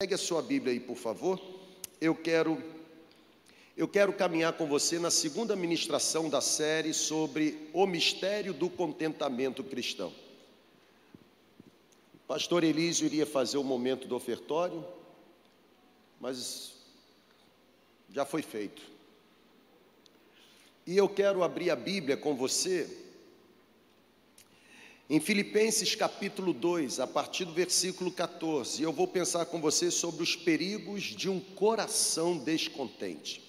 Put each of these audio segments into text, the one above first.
Pegue a sua Bíblia aí, por favor. Eu quero eu quero caminhar com você na segunda ministração da série sobre o mistério do contentamento cristão. O pastor Elísio iria fazer o momento do ofertório, mas já foi feito. E eu quero abrir a Bíblia com você em Filipenses capítulo 2, a partir do versículo 14, eu vou pensar com você sobre os perigos de um coração descontente.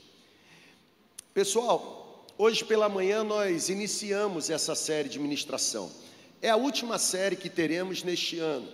Pessoal, hoje pela manhã nós iniciamos essa série de ministração. É a última série que teremos neste ano.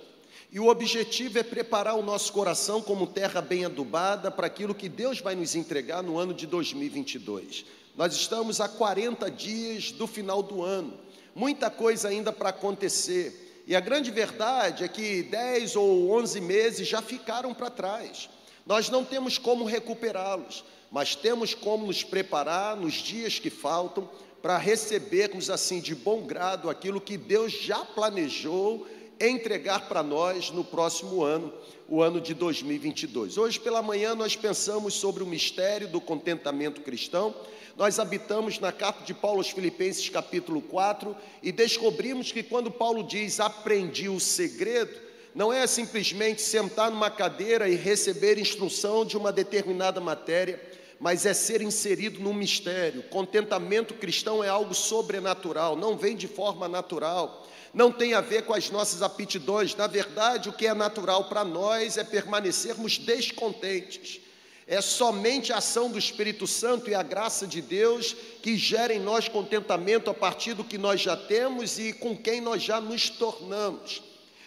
E o objetivo é preparar o nosso coração como terra bem adubada para aquilo que Deus vai nos entregar no ano de 2022. Nós estamos a 40 dias do final do ano muita coisa ainda para acontecer. E a grande verdade é que 10 ou 11 meses já ficaram para trás. Nós não temos como recuperá-los, mas temos como nos preparar nos dias que faltam para recebermos assim de bom grado aquilo que Deus já planejou entregar para nós no próximo ano, o ano de 2022. Hoje pela manhã nós pensamos sobre o mistério do contentamento cristão nós habitamos na carta de Paulo aos Filipenses, capítulo 4, e descobrimos que quando Paulo diz aprendi o segredo, não é simplesmente sentar numa cadeira e receber instrução de uma determinada matéria, mas é ser inserido num mistério. Contentamento cristão é algo sobrenatural, não vem de forma natural, não tem a ver com as nossas aptidões. Na verdade, o que é natural para nós é permanecermos descontentes. É somente a ação do Espírito Santo e a graça de Deus que gera em nós contentamento a partir do que nós já temos e com quem nós já nos tornamos.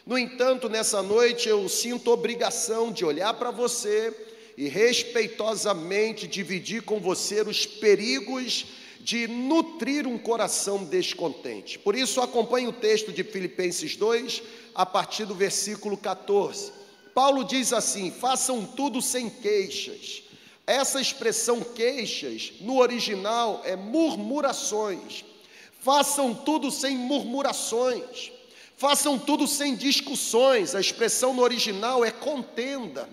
No entanto, nessa noite eu sinto obrigação de olhar para você e respeitosamente dividir com você os perigos de nutrir um coração descontente. Por isso, acompanhe o texto de Filipenses 2, a partir do versículo 14. Paulo diz assim: façam tudo sem queixas. Essa expressão queixas, no original, é murmurações. Façam tudo sem murmurações. Façam tudo sem discussões. A expressão no original é contenda.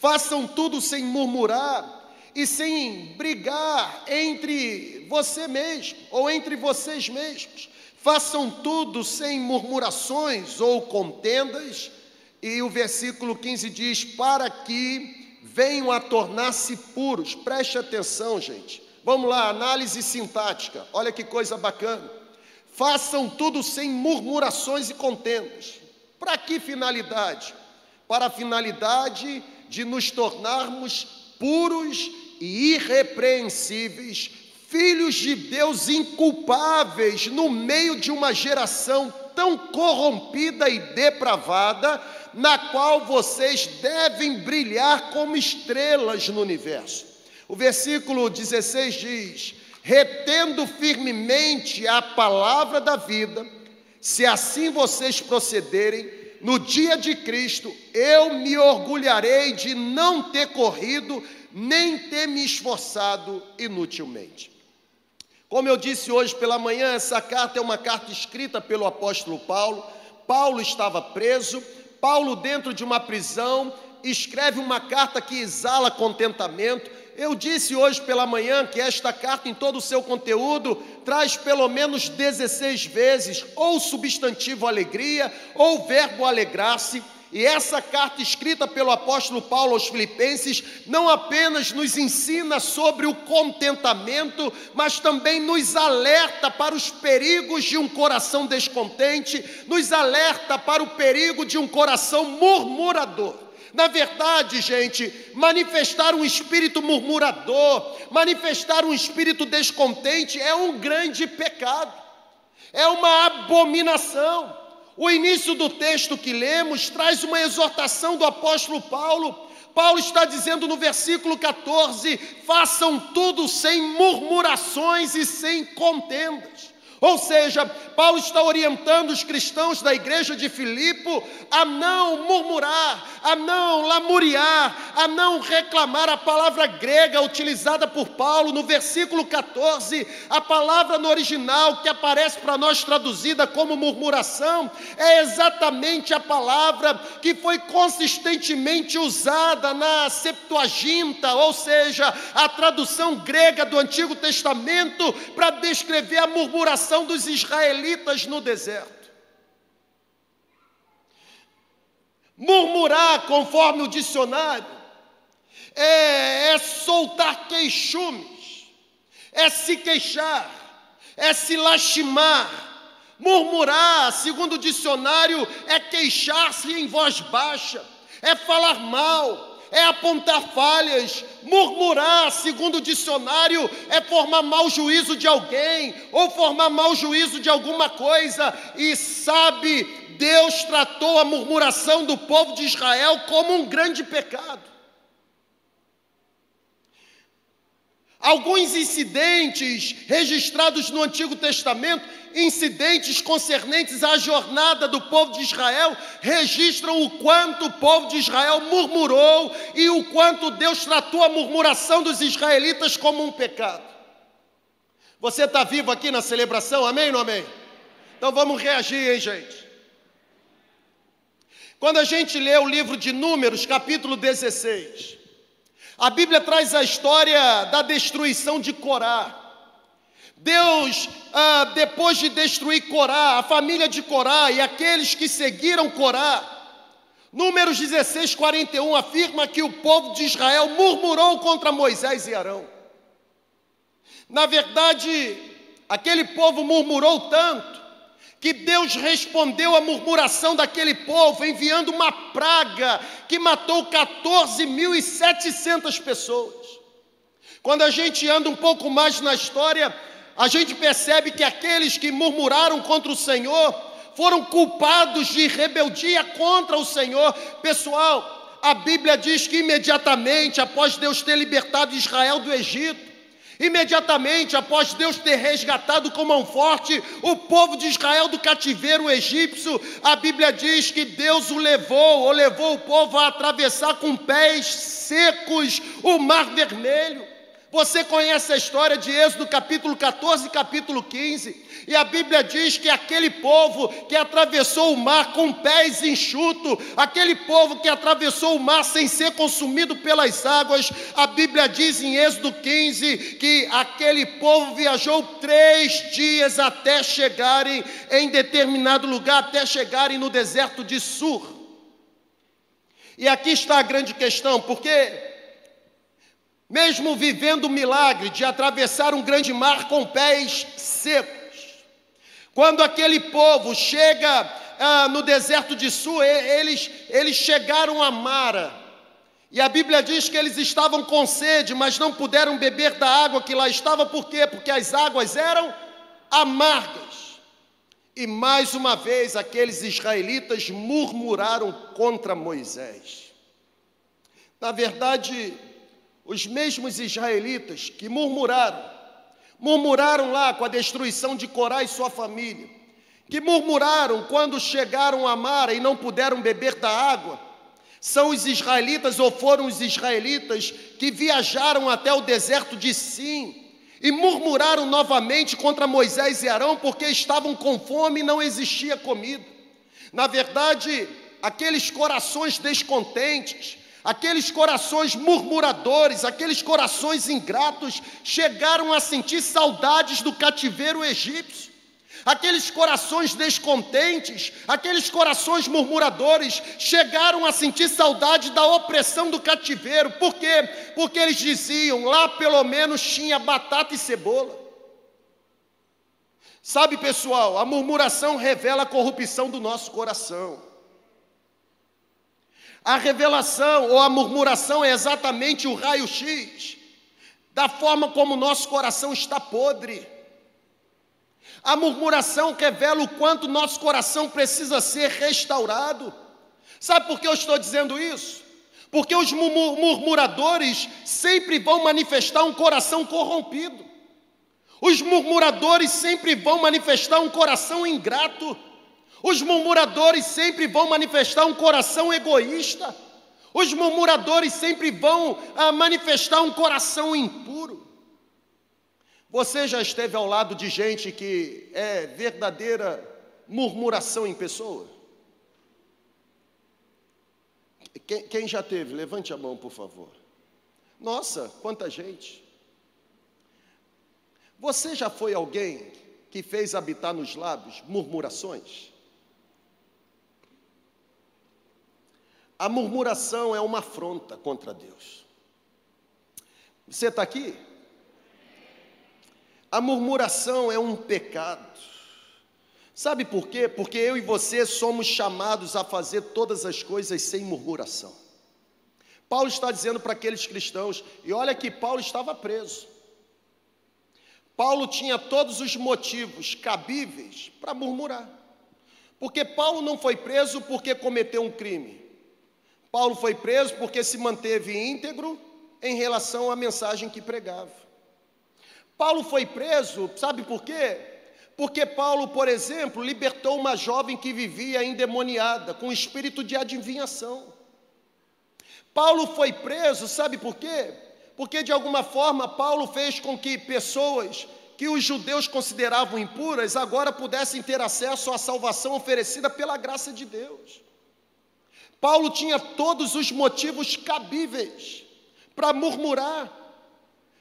Façam tudo sem murmurar e sem brigar entre você mesmo ou entre vocês mesmos. Façam tudo sem murmurações ou contendas e o versículo 15 diz: Para que venham a tornar-se puros. Preste atenção, gente. Vamos lá, análise sintática. Olha que coisa bacana. Façam tudo sem murmurações e contendas. Para que finalidade? Para a finalidade de nos tornarmos puros e irrepreensíveis, filhos de Deus inculpáveis no meio de uma geração tão corrompida e depravada na qual vocês devem brilhar como estrelas no universo. O versículo 16 diz: retendo firmemente a palavra da vida, se assim vocês procederem, no dia de Cristo, eu me orgulharei de não ter corrido, nem ter me esforçado inutilmente. Como eu disse hoje pela manhã, essa carta é uma carta escrita pelo apóstolo Paulo. Paulo estava preso, Paulo, dentro de uma prisão, escreve uma carta que exala contentamento. Eu disse hoje pela manhã que esta carta, em todo o seu conteúdo, traz pelo menos 16 vezes ou substantivo alegria ou verbo alegrar-se. E essa carta escrita pelo apóstolo Paulo aos Filipenses não apenas nos ensina sobre o contentamento, mas também nos alerta para os perigos de um coração descontente, nos alerta para o perigo de um coração murmurador. Na verdade, gente, manifestar um espírito murmurador, manifestar um espírito descontente é um grande pecado, é uma abominação. O início do texto que lemos traz uma exortação do apóstolo Paulo. Paulo está dizendo no versículo 14: façam tudo sem murmurações e sem contendas. Ou seja, Paulo está orientando os cristãos da igreja de Filipe a não murmurar, a não lamuriar, a não reclamar. A palavra grega utilizada por Paulo no versículo 14, a palavra no original que aparece para nós traduzida como murmuração, é exatamente a palavra que foi consistentemente usada na Septuaginta, ou seja, a tradução grega do Antigo Testamento para descrever a murmuração dos israelitas no deserto. Murmurar, conforme o dicionário, é, é soltar queixumes, é se queixar, é se lastimar. Murmurar, segundo o dicionário, é queixar-se em voz baixa, é falar mal, é apontar falhas, murmurar, segundo o dicionário, é formar mau juízo de alguém ou formar mau juízo de alguma coisa, e sabe, Deus tratou a murmuração do povo de Israel como um grande pecado. Alguns incidentes registrados no Antigo Testamento incidentes concernentes à jornada do povo de Israel registram o quanto o povo de Israel murmurou e o quanto Deus tratou a murmuração dos israelitas como um pecado. Você está vivo aqui na celebração, amém ou não amém? Então vamos reagir, hein, gente? Quando a gente lê o livro de Números, capítulo 16, a Bíblia traz a história da destruição de Corá. Deus, ah, depois de destruir Corá, a família de Corá e aqueles que seguiram Corá, Números 16, 41 afirma que o povo de Israel murmurou contra Moisés e Arão. Na verdade, aquele povo murmurou tanto que Deus respondeu à murmuração daquele povo enviando uma praga que matou 14.700 pessoas. Quando a gente anda um pouco mais na história, a gente percebe que aqueles que murmuraram contra o Senhor foram culpados de rebeldia contra o Senhor. Pessoal, a Bíblia diz que imediatamente após Deus ter libertado Israel do Egito, Imediatamente após Deus ter resgatado com mão forte o povo de Israel do cativeiro egípcio, a Bíblia diz que Deus o levou, ou levou o povo a atravessar com pés secos o Mar Vermelho. Você conhece a história de Êxodo capítulo 14 e capítulo 15, e a Bíblia diz que aquele povo que atravessou o mar com pés enxutos, aquele povo que atravessou o mar sem ser consumido pelas águas, a Bíblia diz em Êxodo 15 que aquele povo viajou três dias até chegarem em determinado lugar, até chegarem no deserto de Sur. E aqui está a grande questão, porque mesmo vivendo o milagre de atravessar um grande mar com pés secos. Quando aquele povo chega ah, no deserto de Sul, eles, eles chegaram a Mara. E a Bíblia diz que eles estavam com sede, mas não puderam beber da água que lá estava, por quê? Porque as águas eram amargas. E mais uma vez aqueles israelitas murmuraram contra Moisés. Na verdade, os mesmos israelitas que murmuraram, murmuraram lá com a destruição de Corá e sua família, que murmuraram quando chegaram a Mara e não puderam beber da água, são os israelitas ou foram os israelitas que viajaram até o deserto de Sim e murmuraram novamente contra Moisés e Arão porque estavam com fome e não existia comida. Na verdade, aqueles corações descontentes, Aqueles corações murmuradores, aqueles corações ingratos, chegaram a sentir saudades do cativeiro egípcio. Aqueles corações descontentes, aqueles corações murmuradores, chegaram a sentir saudade da opressão do cativeiro. Por quê? Porque eles diziam: lá pelo menos tinha batata e cebola. Sabe, pessoal, a murmuração revela a corrupção do nosso coração. A revelação ou a murmuração é exatamente o raio-x da forma como o nosso coração está podre. A murmuração revela o quanto nosso coração precisa ser restaurado. Sabe por que eu estou dizendo isso? Porque os murmuradores sempre vão manifestar um coração corrompido. Os murmuradores sempre vão manifestar um coração ingrato. Os murmuradores sempre vão manifestar um coração egoísta. Os murmuradores sempre vão ah, manifestar um coração impuro. Você já esteve ao lado de gente que é verdadeira murmuração em pessoa? Quem, quem já teve? Levante a mão, por favor. Nossa, quanta gente. Você já foi alguém que fez habitar nos lábios murmurações? A murmuração é uma afronta contra Deus. Você está aqui? A murmuração é um pecado. Sabe por quê? Porque eu e você somos chamados a fazer todas as coisas sem murmuração. Paulo está dizendo para aqueles cristãos, e olha que Paulo estava preso. Paulo tinha todos os motivos cabíveis para murmurar. Porque Paulo não foi preso porque cometeu um crime. Paulo foi preso porque se manteve íntegro em relação à mensagem que pregava. Paulo foi preso, sabe por quê? Porque Paulo, por exemplo, libertou uma jovem que vivia endemoniada, com espírito de adivinhação. Paulo foi preso, sabe por quê? Porque de alguma forma Paulo fez com que pessoas que os judeus consideravam impuras agora pudessem ter acesso à salvação oferecida pela graça de Deus. Paulo tinha todos os motivos cabíveis para murmurar,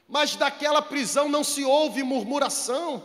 mas daquela prisão não se ouve murmuração.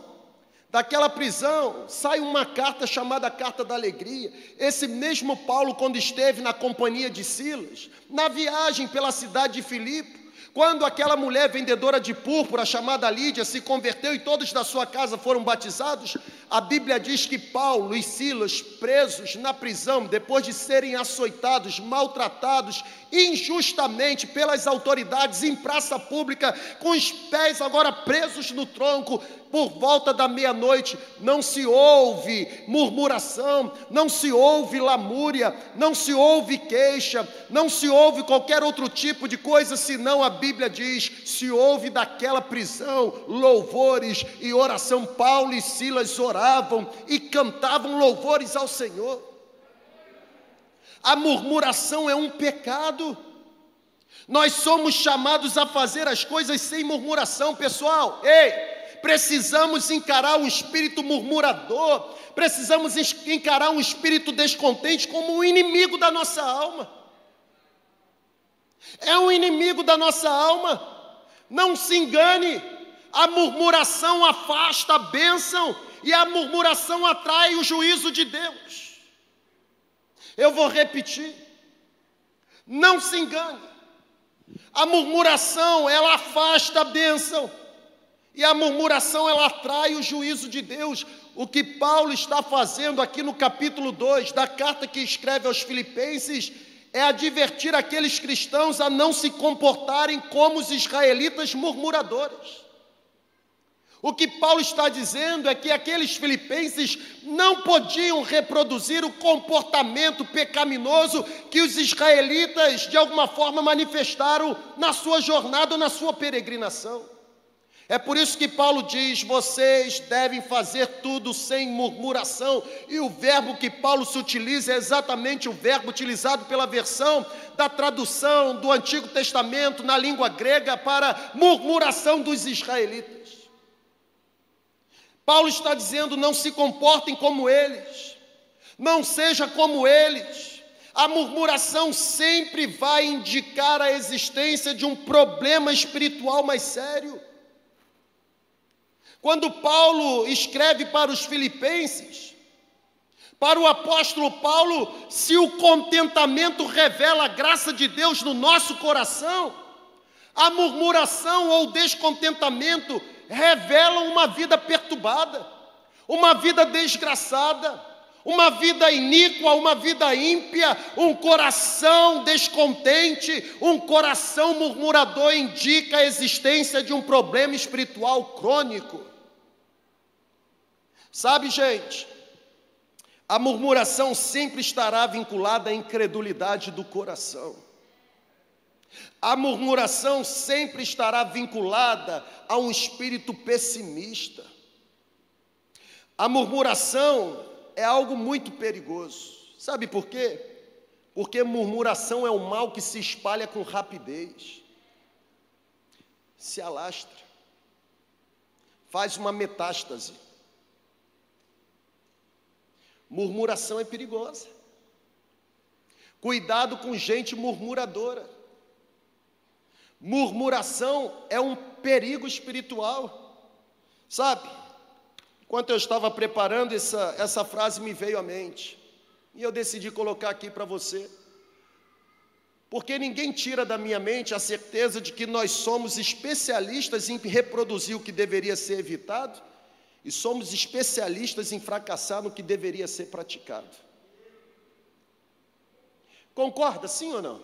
Daquela prisão sai uma carta chamada Carta da Alegria. Esse mesmo Paulo, quando esteve na companhia de Silas, na viagem pela cidade de Filipe, quando aquela mulher vendedora de púrpura chamada Lídia se converteu e todos da sua casa foram batizados, a Bíblia diz que Paulo e Silas, presos na prisão, depois de serem açoitados, maltratados injustamente pelas autoridades em praça pública, com os pés agora presos no tronco, por volta da meia-noite, não se ouve murmuração, não se ouve lamúria, não se ouve queixa, não se ouve qualquer outro tipo de coisa, senão a Bíblia diz: se ouve daquela prisão louvores e oração. Paulo e Silas oravam e cantavam louvores ao Senhor. A murmuração é um pecado. Nós somos chamados a fazer as coisas sem murmuração, pessoal. Ei, precisamos encarar o espírito murmurador, precisamos encarar um espírito descontente como um inimigo da nossa alma. É um inimigo da nossa alma. Não se engane, a murmuração afasta a bênção e a murmuração atrai o juízo de Deus. Eu vou repetir. Não se engane. A murmuração, ela afasta a bênção e a murmuração ela atrai o juízo de Deus. O que Paulo está fazendo aqui no capítulo 2 da carta que escreve aos Filipenses é advertir aqueles cristãos a não se comportarem como os israelitas murmuradores. O que Paulo está dizendo é que aqueles filipenses não podiam reproduzir o comportamento pecaminoso que os israelitas de alguma forma manifestaram na sua jornada na sua peregrinação. É por isso que Paulo diz: vocês devem fazer tudo sem murmuração. E o verbo que Paulo se utiliza é exatamente o verbo utilizado pela versão da tradução do Antigo Testamento na língua grega para murmuração dos israelitas. Paulo está dizendo: não se comportem como eles, não seja como eles. A murmuração sempre vai indicar a existência de um problema espiritual mais sério. Quando Paulo escreve para os Filipenses, para o apóstolo Paulo, se o contentamento revela a graça de Deus no nosso coração, a murmuração ou descontentamento revelam uma vida perturbada, uma vida desgraçada, uma vida iníqua, uma vida ímpia, um coração descontente, um coração murmurador indica a existência de um problema espiritual crônico. Sabe, gente, a murmuração sempre estará vinculada à incredulidade do coração. A murmuração sempre estará vinculada a um espírito pessimista. A murmuração é algo muito perigoso. Sabe por quê? Porque murmuração é um mal que se espalha com rapidez, se alastra, faz uma metástase. Murmuração é perigosa. Cuidado com gente murmuradora. Murmuração é um perigo espiritual. Sabe? Enquanto eu estava preparando, essa, essa frase me veio à mente. E eu decidi colocar aqui para você. Porque ninguém tira da minha mente a certeza de que nós somos especialistas em reproduzir o que deveria ser evitado e somos especialistas em fracassar no que deveria ser praticado. Concorda, sim ou não?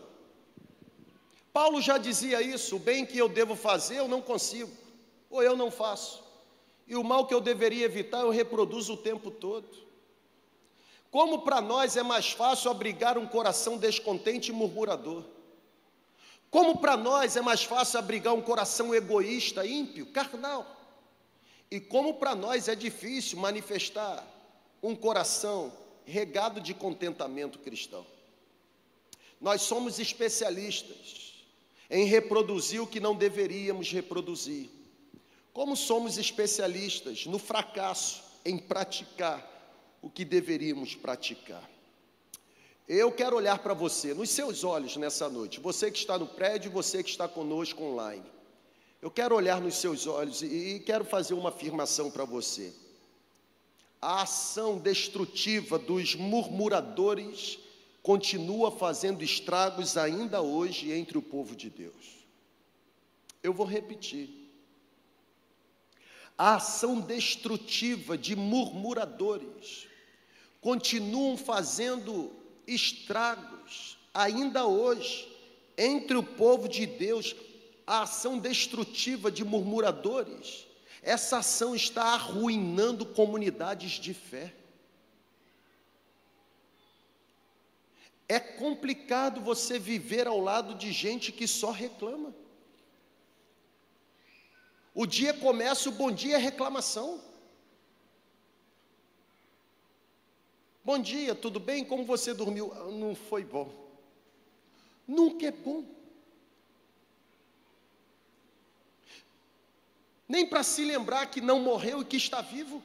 Paulo já dizia isso: o bem que eu devo fazer eu não consigo, ou eu não faço, e o mal que eu deveria evitar eu reproduzo o tempo todo. Como para nós é mais fácil abrigar um coração descontente e murmurador? Como para nós é mais fácil abrigar um coração egoísta, ímpio, carnal? E como para nós é difícil manifestar um coração regado de contentamento cristão? Nós somos especialistas em reproduzir o que não deveríamos reproduzir. Como somos especialistas no fracasso em praticar o que deveríamos praticar. Eu quero olhar para você, nos seus olhos nessa noite, você que está no prédio, você que está conosco online. Eu quero olhar nos seus olhos e quero fazer uma afirmação para você. A ação destrutiva dos murmuradores continua fazendo estragos ainda hoje entre o povo de Deus. Eu vou repetir. A ação destrutiva de murmuradores continuam fazendo estragos ainda hoje entre o povo de Deus, a ação destrutiva de murmuradores. Essa ação está arruinando comunidades de fé. É complicado você viver ao lado de gente que só reclama. O dia começa, o bom dia é reclamação. Bom dia, tudo bem? Como você dormiu? Ah, não foi bom. Nunca é bom. Nem para se lembrar que não morreu e que está vivo.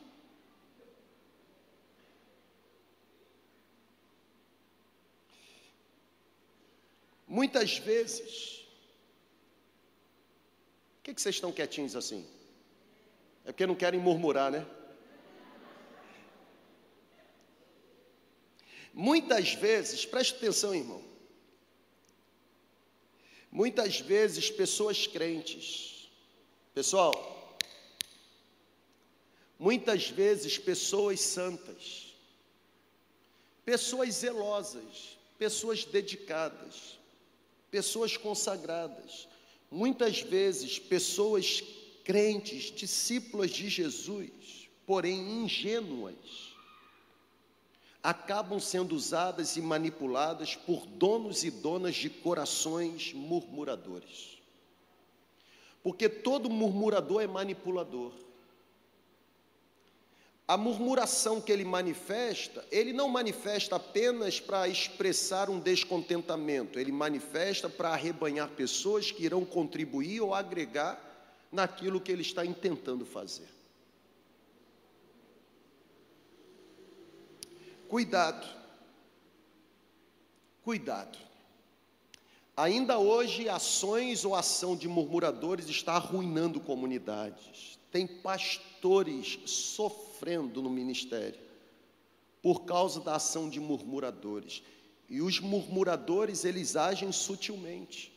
Muitas vezes, por que, que vocês estão quietinhos assim? É porque não querem murmurar, né? Muitas vezes, preste atenção, irmão. Muitas vezes, pessoas crentes, pessoal, muitas vezes, pessoas santas, pessoas zelosas, pessoas dedicadas, pessoas consagradas, muitas vezes, pessoas crentes, discípulas de Jesus, porém ingênuas, acabam sendo usadas e manipuladas por donos e donas de corações murmuradores. Porque todo murmurador é manipulador. A murmuração que ele manifesta, ele não manifesta apenas para expressar um descontentamento, ele manifesta para arrebanhar pessoas que irão contribuir ou agregar naquilo que ele está intentando fazer. Cuidado. Cuidado. Ainda hoje, ações ou ação de murmuradores está arruinando comunidades. Tem pastores sofrendo no ministério por causa da ação de murmuradores. E os murmuradores, eles agem sutilmente.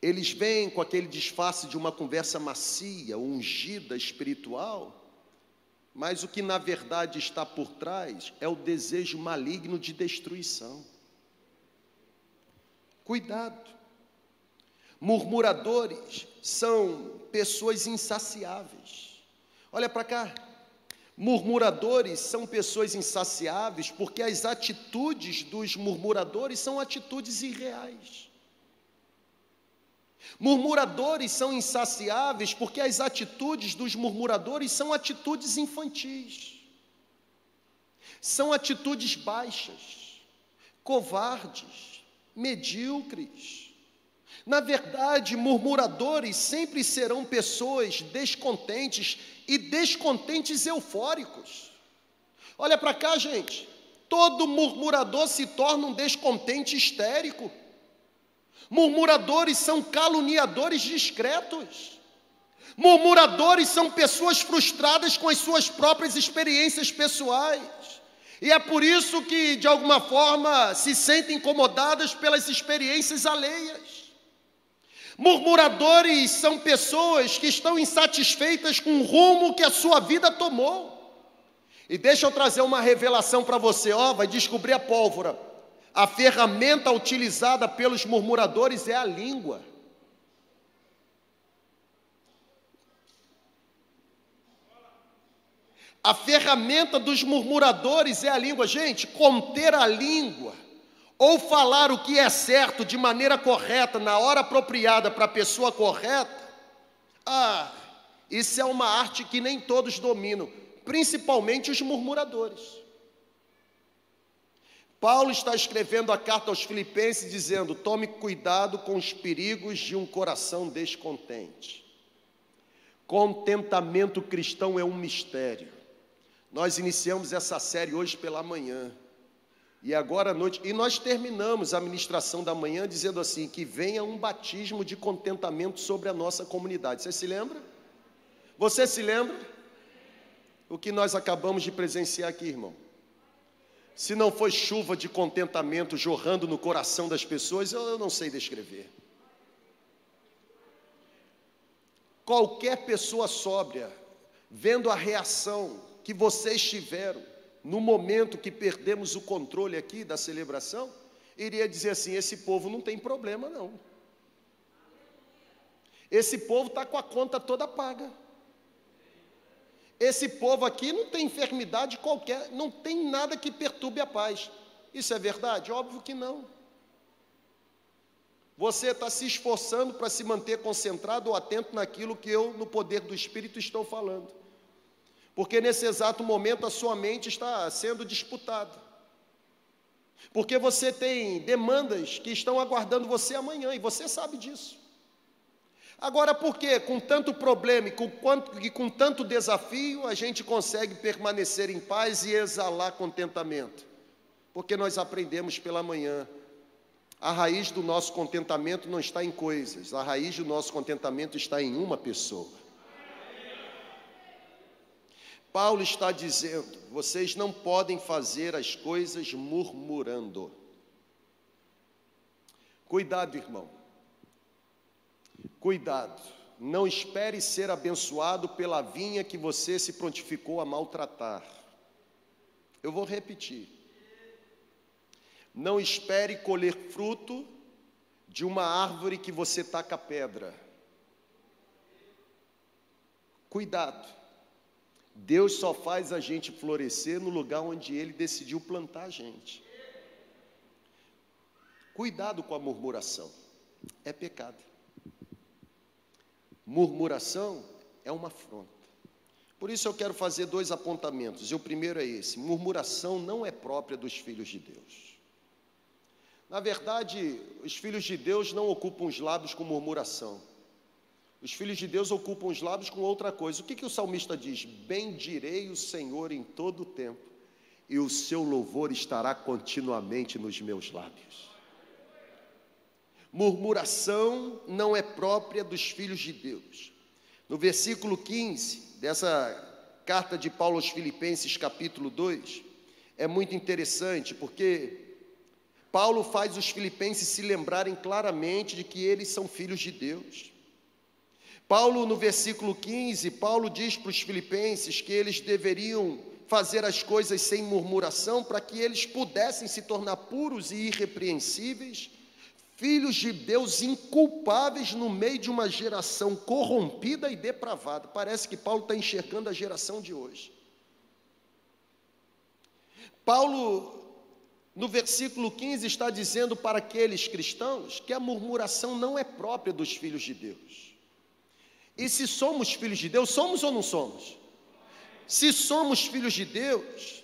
Eles vêm com aquele disfarce de uma conversa macia, ungida, espiritual, mas o que na verdade está por trás é o desejo maligno de destruição. Cuidado. Murmuradores são pessoas insaciáveis. Olha para cá. Murmuradores são pessoas insaciáveis porque as atitudes dos murmuradores são atitudes irreais. Murmuradores são insaciáveis porque as atitudes dos murmuradores são atitudes infantis, são atitudes baixas, covardes, medíocres. Na verdade, murmuradores sempre serão pessoas descontentes e descontentes eufóricos. Olha para cá, gente. Todo murmurador se torna um descontente histérico. Murmuradores são caluniadores discretos. Murmuradores são pessoas frustradas com as suas próprias experiências pessoais. E é por isso que, de alguma forma, se sentem incomodadas pelas experiências alheias. Murmuradores são pessoas que estão insatisfeitas com o rumo que a sua vida tomou. E deixa eu trazer uma revelação para você, ó, vai descobrir a pólvora. A ferramenta utilizada pelos murmuradores é a língua. A ferramenta dos murmuradores é a língua. Gente, conter a língua, ou falar o que é certo de maneira correta, na hora apropriada para a pessoa correta, ah, isso é uma arte que nem todos dominam, principalmente os murmuradores. Paulo está escrevendo a carta aos Filipenses dizendo: tome cuidado com os perigos de um coração descontente. Contentamento cristão é um mistério. Nós iniciamos essa série hoje pela manhã. E agora à noite, e nós terminamos a ministração da manhã dizendo assim: que venha um batismo de contentamento sobre a nossa comunidade. Você se lembra? Você se lembra? O que nós acabamos de presenciar aqui, irmão? Se não foi chuva de contentamento jorrando no coração das pessoas, eu não sei descrever. Qualquer pessoa sóbria, vendo a reação que vocês tiveram no momento que perdemos o controle aqui da celebração, iria dizer assim: esse povo não tem problema, não. Esse povo está com a conta toda paga. Esse povo aqui não tem enfermidade qualquer, não tem nada que perturbe a paz. Isso é verdade? Óbvio que não. Você está se esforçando para se manter concentrado ou atento naquilo que eu, no poder do Espírito, estou falando. Porque nesse exato momento a sua mente está sendo disputada. Porque você tem demandas que estão aguardando você amanhã, e você sabe disso. Agora, por que com tanto problema e com, quanto, e com tanto desafio a gente consegue permanecer em paz e exalar contentamento? Porque nós aprendemos pela manhã. A raiz do nosso contentamento não está em coisas, a raiz do nosso contentamento está em uma pessoa. Paulo está dizendo: vocês não podem fazer as coisas murmurando. Cuidado, irmão. Cuidado, não espere ser abençoado pela vinha que você se prontificou a maltratar. Eu vou repetir. Não espere colher fruto de uma árvore que você taca pedra. Cuidado. Deus só faz a gente florescer no lugar onde Ele decidiu plantar a gente. Cuidado com a murmuração, é pecado. Murmuração é uma afronta. Por isso eu quero fazer dois apontamentos. E o primeiro é esse: murmuração não é própria dos filhos de Deus. Na verdade, os filhos de Deus não ocupam os lábios com murmuração. Os filhos de Deus ocupam os lábios com outra coisa. O que, que o salmista diz? Bendirei o Senhor em todo o tempo, e o seu louvor estará continuamente nos meus lábios. Murmuração não é própria dos filhos de Deus. No versículo 15 dessa carta de Paulo aos Filipenses, capítulo 2, é muito interessante porque Paulo faz os filipenses se lembrarem claramente de que eles são filhos de Deus. Paulo, no versículo 15, Paulo diz para os filipenses que eles deveriam fazer as coisas sem murmuração para que eles pudessem se tornar puros e irrepreensíveis filhos de Deus inculpáveis no meio de uma geração corrompida e depravada. Parece que Paulo está enxergando a geração de hoje. Paulo no versículo 15 está dizendo para aqueles cristãos que a murmuração não é própria dos filhos de Deus. E se somos filhos de Deus, somos ou não somos? Se somos filhos de Deus,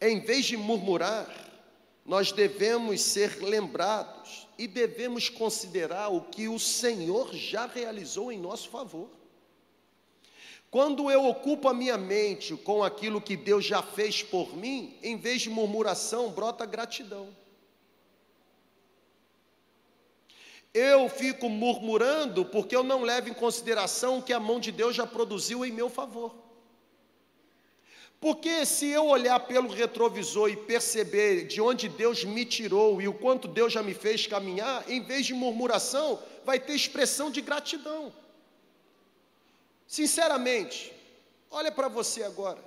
em vez de murmurar, nós devemos ser lembrados e devemos considerar o que o Senhor já realizou em nosso favor. Quando eu ocupo a minha mente com aquilo que Deus já fez por mim, em vez de murmuração, brota gratidão. Eu fico murmurando porque eu não levo em consideração o que a mão de Deus já produziu em meu favor. Porque se eu olhar pelo retrovisor e perceber de onde Deus me tirou e o quanto Deus já me fez caminhar, em vez de murmuração, vai ter expressão de gratidão. Sinceramente, olha para você agora.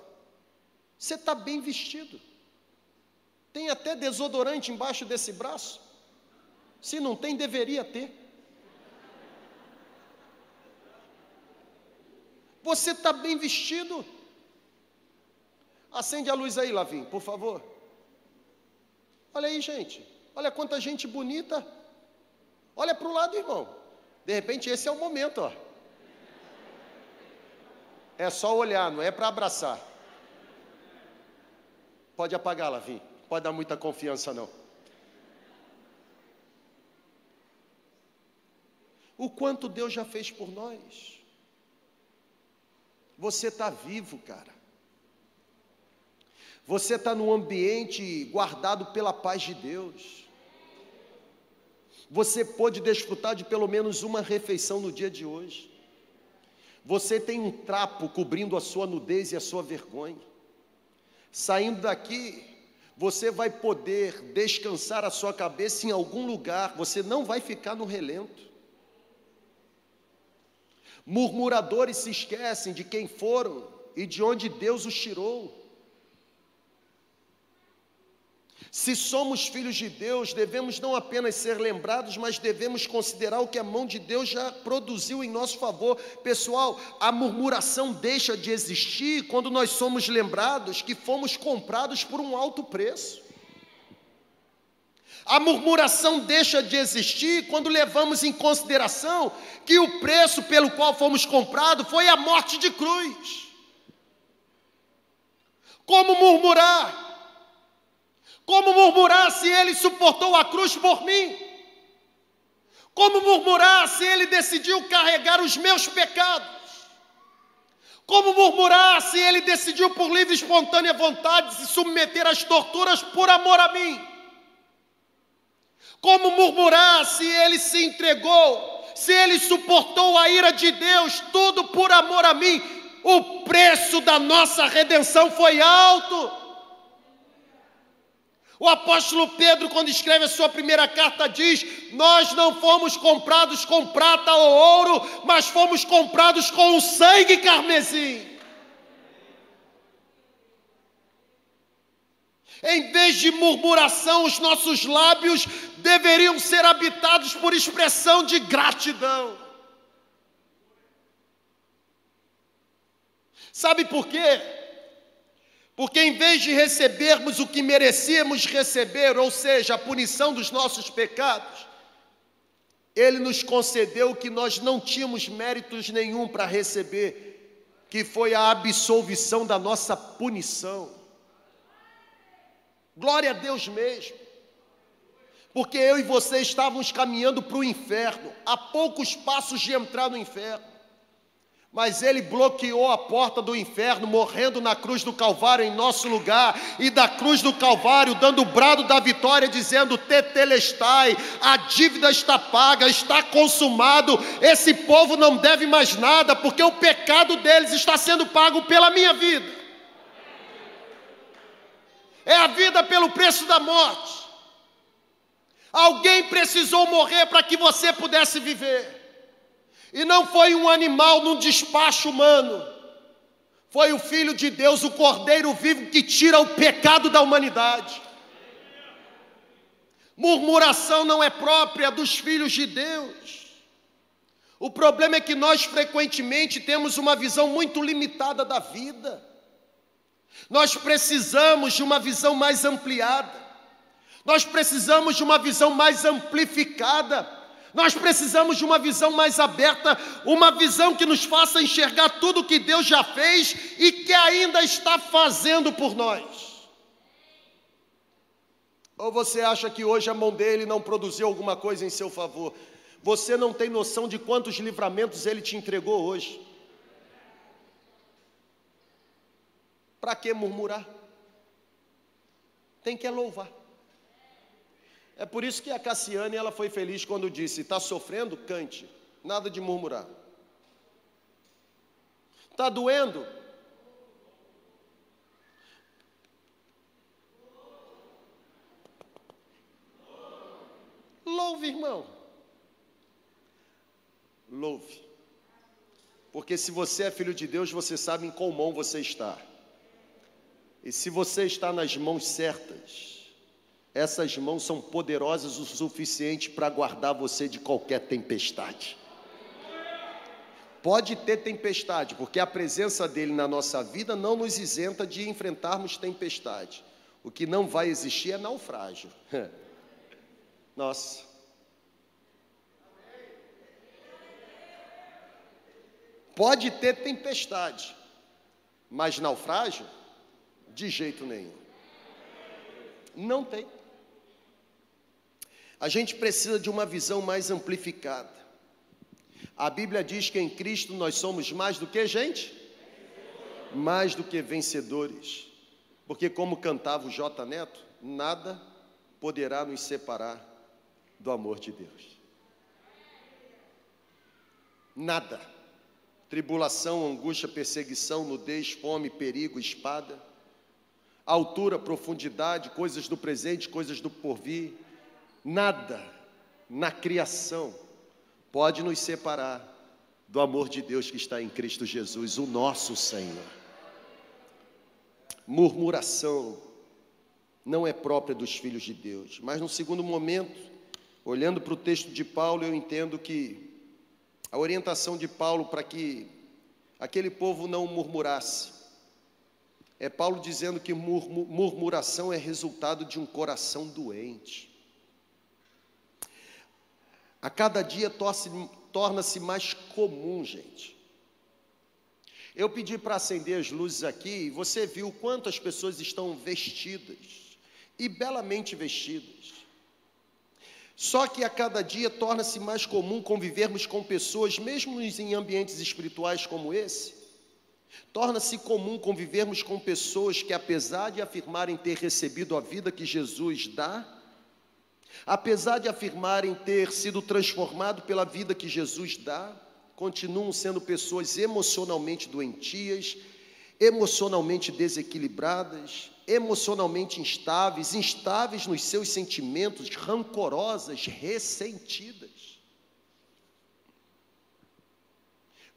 Você está bem vestido. Tem até desodorante embaixo desse braço. Se não tem, deveria ter. Você está bem vestido. Acende a luz aí, Lavim, por favor. Olha aí, gente. Olha quanta gente bonita. Olha para o lado, irmão. De repente, esse é o momento, ó. É só olhar, não é para abraçar. Pode apagar, Lavim. Pode dar muita confiança, não. O quanto Deus já fez por nós. Você está vivo, cara. Você está num ambiente guardado pela paz de Deus. Você pôde desfrutar de pelo menos uma refeição no dia de hoje. Você tem um trapo cobrindo a sua nudez e a sua vergonha. Saindo daqui, você vai poder descansar a sua cabeça em algum lugar, você não vai ficar no relento. Murmuradores se esquecem de quem foram e de onde Deus os tirou. Se somos filhos de Deus, devemos não apenas ser lembrados, mas devemos considerar o que a mão de Deus já produziu em nosso favor. Pessoal, a murmuração deixa de existir quando nós somos lembrados que fomos comprados por um alto preço. A murmuração deixa de existir quando levamos em consideração que o preço pelo qual fomos comprados foi a morte de cruz. Como murmurar? Como murmurar se ele suportou a cruz por mim? Como murmurar se ele decidiu carregar os meus pecados? Como murmurar se ele decidiu por livre e espontânea vontade se submeter às torturas por amor a mim? Como murmurar se ele se entregou, se ele suportou a ira de Deus, tudo por amor a mim? O preço da nossa redenção foi alto. O apóstolo Pedro, quando escreve a sua primeira carta, diz: Nós não fomos comprados com prata ou ouro, mas fomos comprados com o sangue carmesim. Em vez de murmuração, os nossos lábios deveriam ser habitados por expressão de gratidão. Sabe por quê? Porque em vez de recebermos o que merecíamos receber, ou seja, a punição dos nossos pecados, Ele nos concedeu o que nós não tínhamos méritos nenhum para receber, que foi a absolvição da nossa punição. Glória a Deus mesmo. Porque eu e você estávamos caminhando para o inferno, a poucos passos de entrar no inferno mas ele bloqueou a porta do inferno, morrendo na cruz do Calvário em nosso lugar, e da cruz do Calvário, dando o brado da vitória, dizendo: Tetelestai, a dívida está paga, está consumado, esse povo não deve mais nada, porque o pecado deles está sendo pago pela minha vida. É a vida pelo preço da morte. Alguém precisou morrer para que você pudesse viver. E não foi um animal num despacho humano. Foi o Filho de Deus, o Cordeiro vivo que tira o pecado da humanidade. Murmuração não é própria dos filhos de Deus. O problema é que nós frequentemente temos uma visão muito limitada da vida. Nós precisamos de uma visão mais ampliada. Nós precisamos de uma visão mais amplificada. Nós precisamos de uma visão mais aberta, uma visão que nos faça enxergar tudo que Deus já fez e que ainda está fazendo por nós. Ou você acha que hoje a mão dele não produziu alguma coisa em seu favor? Você não tem noção de quantos livramentos ele te entregou hoje. Para que murmurar? Tem que louvar. É por isso que a Cassiane ela foi feliz quando disse: está sofrendo, cante, nada de murmurar. Está doendo? Louve, irmão. Louve. Porque se você é filho de Deus, você sabe em qual mão você está. E se você está nas mãos certas, essas mãos são poderosas o suficiente para guardar você de qualquer tempestade. Pode ter tempestade, porque a presença dele na nossa vida não nos isenta de enfrentarmos tempestade. O que não vai existir é naufrágio. Nossa. Pode ter tempestade, mas naufrágio? De jeito nenhum. Não tem. A gente precisa de uma visão mais amplificada. A Bíblia diz que em Cristo nós somos mais do que gente? Mais do que vencedores. Porque, como cantava o J. Neto, nada poderá nos separar do amor de Deus. Nada. Tribulação, angústia, perseguição, nudez, fome, perigo, espada. Altura, profundidade, coisas do presente, coisas do porvir Nada na criação pode nos separar do amor de Deus que está em Cristo Jesus, o nosso Senhor. Murmuração não é própria dos filhos de Deus, mas no segundo momento, olhando para o texto de Paulo, eu entendo que a orientação de Paulo para que aquele povo não murmurasse é Paulo dizendo que murmuração é resultado de um coração doente. A cada dia torna-se mais comum, gente. Eu pedi para acender as luzes aqui e você viu quantas pessoas estão vestidas e belamente vestidas. Só que a cada dia torna-se mais comum convivermos com pessoas, mesmo em ambientes espirituais como esse. Torna-se comum convivermos com pessoas que, apesar de afirmarem ter recebido a vida que Jesus dá, Apesar de afirmarem ter sido transformado pela vida que Jesus dá, continuam sendo pessoas emocionalmente doentias, emocionalmente desequilibradas, emocionalmente instáveis, instáveis nos seus sentimentos, rancorosas, ressentidas.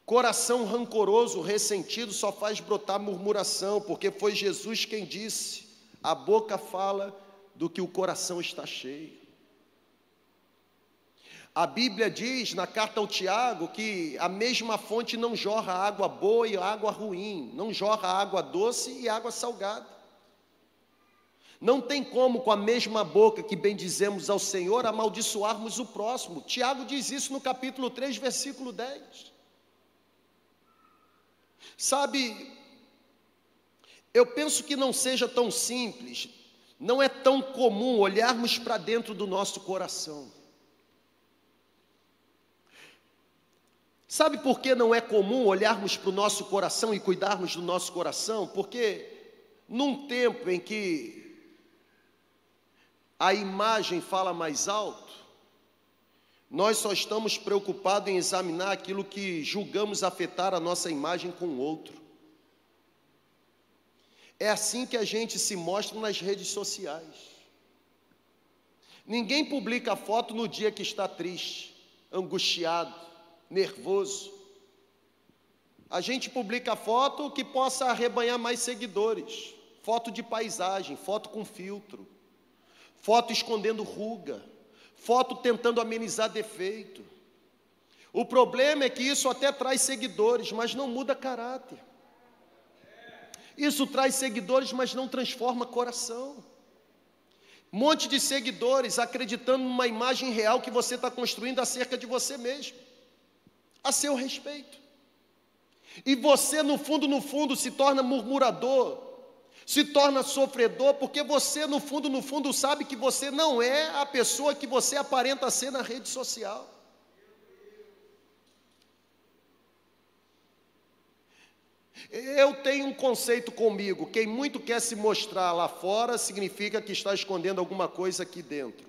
Coração rancoroso, ressentido, só faz brotar murmuração, porque foi Jesus quem disse: a boca fala do que o coração está cheio. A Bíblia diz na carta ao Tiago que a mesma fonte não jorra água boa e água ruim, não jorra água doce e água salgada. Não tem como, com a mesma boca que bendizemos ao Senhor, amaldiçoarmos o próximo. Tiago diz isso no capítulo 3, versículo 10. Sabe, eu penso que não seja tão simples, não é tão comum olharmos para dentro do nosso coração. Sabe por que não é comum olharmos para o nosso coração e cuidarmos do nosso coração? Porque num tempo em que a imagem fala mais alto, nós só estamos preocupados em examinar aquilo que julgamos afetar a nossa imagem com o outro. É assim que a gente se mostra nas redes sociais. Ninguém publica foto no dia que está triste, angustiado, nervoso. A gente publica foto que possa arrebanhar mais seguidores. Foto de paisagem, foto com filtro, foto escondendo ruga, foto tentando amenizar defeito. O problema é que isso até traz seguidores, mas não muda caráter. Isso traz seguidores, mas não transforma coração. Monte de seguidores acreditando numa imagem real que você está construindo acerca de você mesmo, a seu respeito. E você, no fundo, no fundo, se torna murmurador, se torna sofredor, porque você, no fundo, no fundo, sabe que você não é a pessoa que você aparenta ser na rede social. Eu tenho um conceito comigo: quem muito quer se mostrar lá fora significa que está escondendo alguma coisa aqui dentro.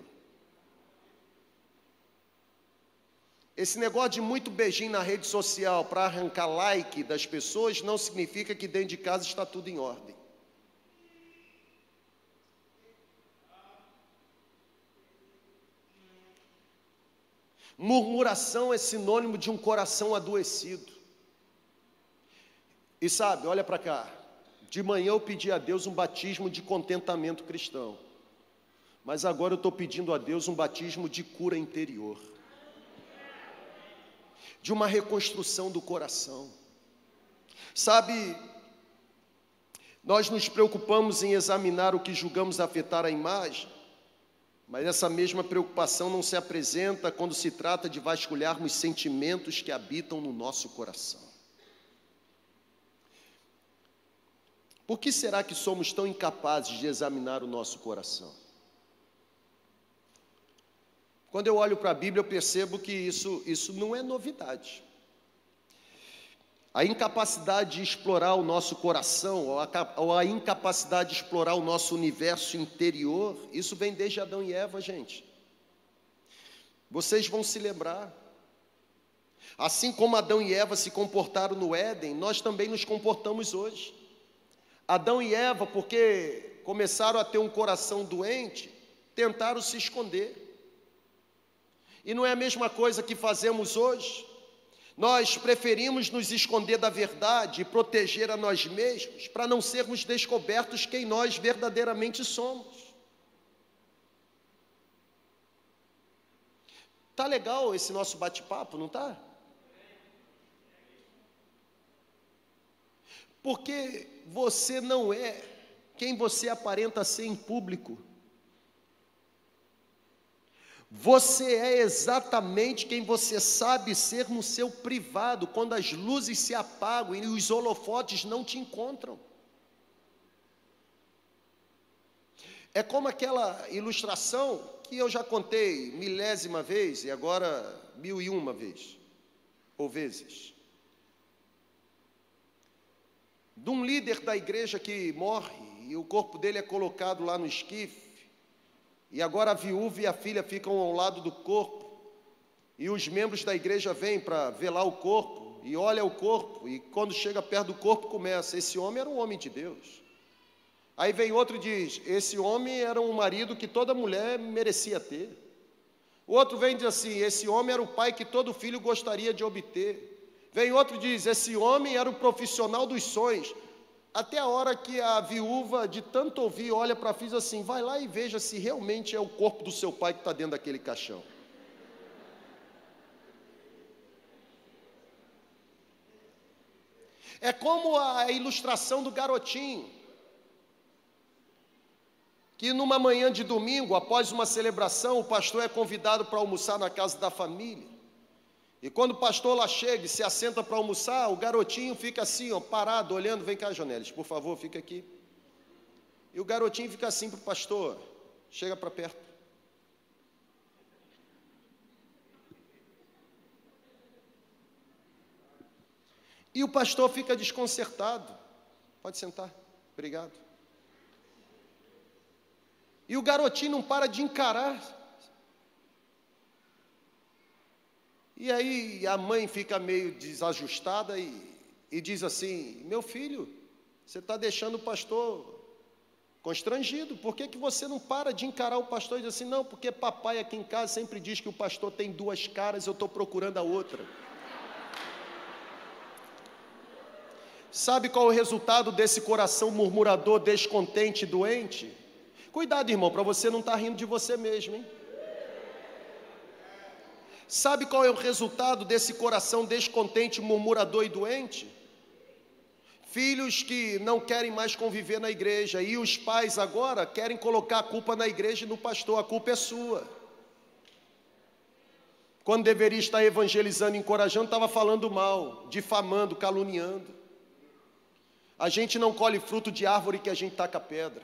Esse negócio de muito beijinho na rede social para arrancar like das pessoas não significa que dentro de casa está tudo em ordem. Murmuração é sinônimo de um coração adoecido. E sabe, olha para cá. De manhã eu pedi a Deus um batismo de contentamento cristão. Mas agora eu estou pedindo a Deus um batismo de cura interior. De uma reconstrução do coração. Sabe, nós nos preocupamos em examinar o que julgamos afetar a imagem, mas essa mesma preocupação não se apresenta quando se trata de vasculharmos sentimentos que habitam no nosso coração. Por que será que somos tão incapazes de examinar o nosso coração? Quando eu olho para a Bíblia, eu percebo que isso, isso não é novidade. A incapacidade de explorar o nosso coração, ou a, ou a, incapacidade de explorar o nosso universo interior, isso vem desde Adão e Eva, gente. Vocês vão se lembrar. Assim como Adão e Eva se comportaram no Éden, nós também nos comportamos hoje. Adão e Eva, porque começaram a ter um coração doente, tentaram se esconder. E não é a mesma coisa que fazemos hoje. Nós preferimos nos esconder da verdade e proteger a nós mesmos para não sermos descobertos quem nós verdadeiramente somos. Tá legal esse nosso bate-papo, não tá? Porque você não é quem você aparenta ser em público. Você é exatamente quem você sabe ser no seu privado, quando as luzes se apagam e os holofotes não te encontram. É como aquela ilustração que eu já contei milésima vez e agora mil e uma vez, ou vezes de um líder da igreja que morre e o corpo dele é colocado lá no esquife, e agora a viúva e a filha ficam ao lado do corpo, e os membros da igreja vêm para velar o corpo, e olha o corpo, e quando chega perto do corpo começa: esse homem era um homem de Deus. Aí vem outro e diz: esse homem era um marido que toda mulher merecia ter. O outro vem e diz assim: esse homem era o pai que todo filho gostaria de obter. Vem outro e diz: Esse homem era o profissional dos sonhos. Até a hora que a viúva, de tanto ouvir, olha para a filha e assim: Vai lá e veja se realmente é o corpo do seu pai que está dentro daquele caixão. É como a ilustração do garotinho, que numa manhã de domingo, após uma celebração, o pastor é convidado para almoçar na casa da família. E quando o pastor lá chega e se assenta para almoçar, o garotinho fica assim, ó, parado, olhando, vem cá, Jonelis, por favor, fica aqui. E o garotinho fica assim para o pastor, chega para perto. E o pastor fica desconcertado. Pode sentar, obrigado. E o garotinho não para de encarar E aí a mãe fica meio desajustada e, e diz assim: Meu filho, você está deixando o pastor constrangido, por que, que você não para de encarar o pastor e diz assim: Não, porque papai aqui em casa sempre diz que o pastor tem duas caras, eu estou procurando a outra. Sabe qual é o resultado desse coração murmurador, descontente, doente? Cuidado, irmão, para você não estar tá rindo de você mesmo, hein? Sabe qual é o resultado desse coração descontente, murmurador e doente? filhos que não querem mais conviver na igreja, e os pais agora querem colocar a culpa na igreja e no pastor, a culpa é sua. Quando deveria estar evangelizando, encorajando, estava falando mal, difamando, caluniando. A gente não colhe fruto de árvore que a gente taca pedra.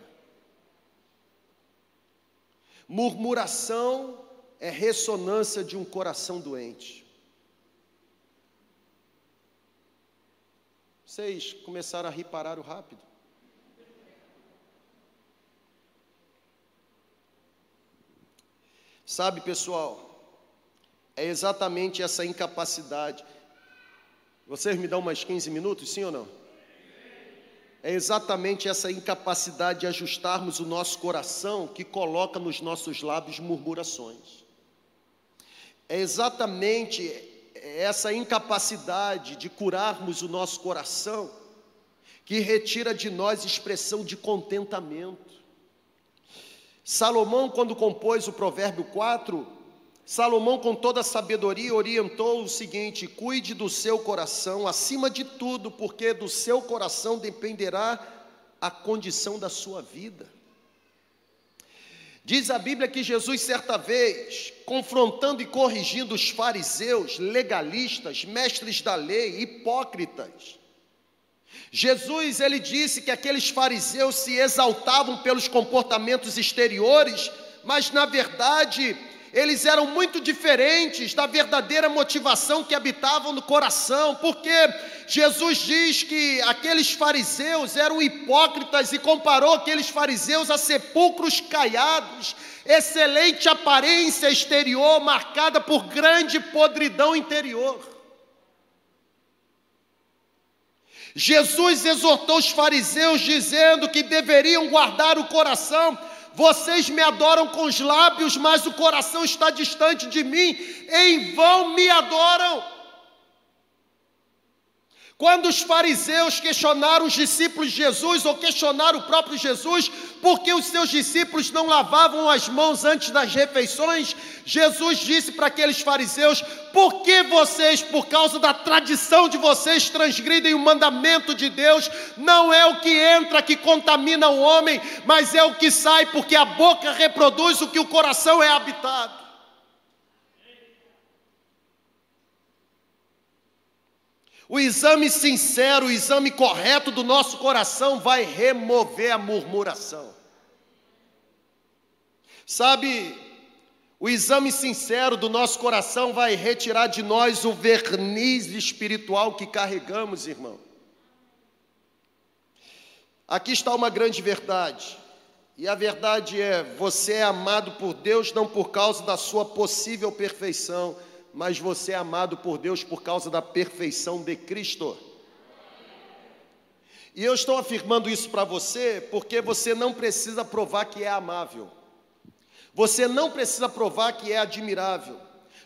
Murmuração é ressonância de um coração doente. Vocês começaram a rir, pararam rápido. Sabe, pessoal, é exatamente essa incapacidade. Vocês me dão mais 15 minutos, sim ou não? É exatamente essa incapacidade de ajustarmos o nosso coração que coloca nos nossos lábios murmurações. É exatamente essa incapacidade de curarmos o nosso coração que retira de nós expressão de contentamento. Salomão, quando compôs o Provérbio 4, Salomão, com toda a sabedoria, orientou o seguinte: cuide do seu coração acima de tudo, porque do seu coração dependerá a condição da sua vida. Diz a Bíblia que Jesus, certa vez, confrontando e corrigindo os fariseus, legalistas, mestres da lei, hipócritas, Jesus ele disse que aqueles fariseus se exaltavam pelos comportamentos exteriores, mas na verdade eles eram muito diferentes da verdadeira motivação que habitavam no coração, porque Jesus diz que aqueles fariseus eram hipócritas e comparou aqueles fariseus a sepulcros caiados, excelente aparência exterior marcada por grande podridão interior. Jesus exortou os fariseus dizendo que deveriam guardar o coração vocês me adoram com os lábios, mas o coração está distante de mim. Em vão me adoram. Quando os fariseus questionaram os discípulos de Jesus, ou questionaram o próprio Jesus, porque os seus discípulos não lavavam as mãos antes das refeições, Jesus disse para aqueles fariseus: Por que vocês, por causa da tradição de vocês, transgridem o mandamento de Deus? Não é o que entra que contamina o homem, mas é o que sai, porque a boca reproduz o que o coração é habitado. O exame sincero, o exame correto do nosso coração vai remover a murmuração. Sabe, o exame sincero do nosso coração vai retirar de nós o verniz espiritual que carregamos, irmão. Aqui está uma grande verdade. E a verdade é: você é amado por Deus não por causa da sua possível perfeição, mas você é amado por Deus por causa da perfeição de Cristo. E eu estou afirmando isso para você porque você não precisa provar que é amável. Você não precisa provar que é admirável.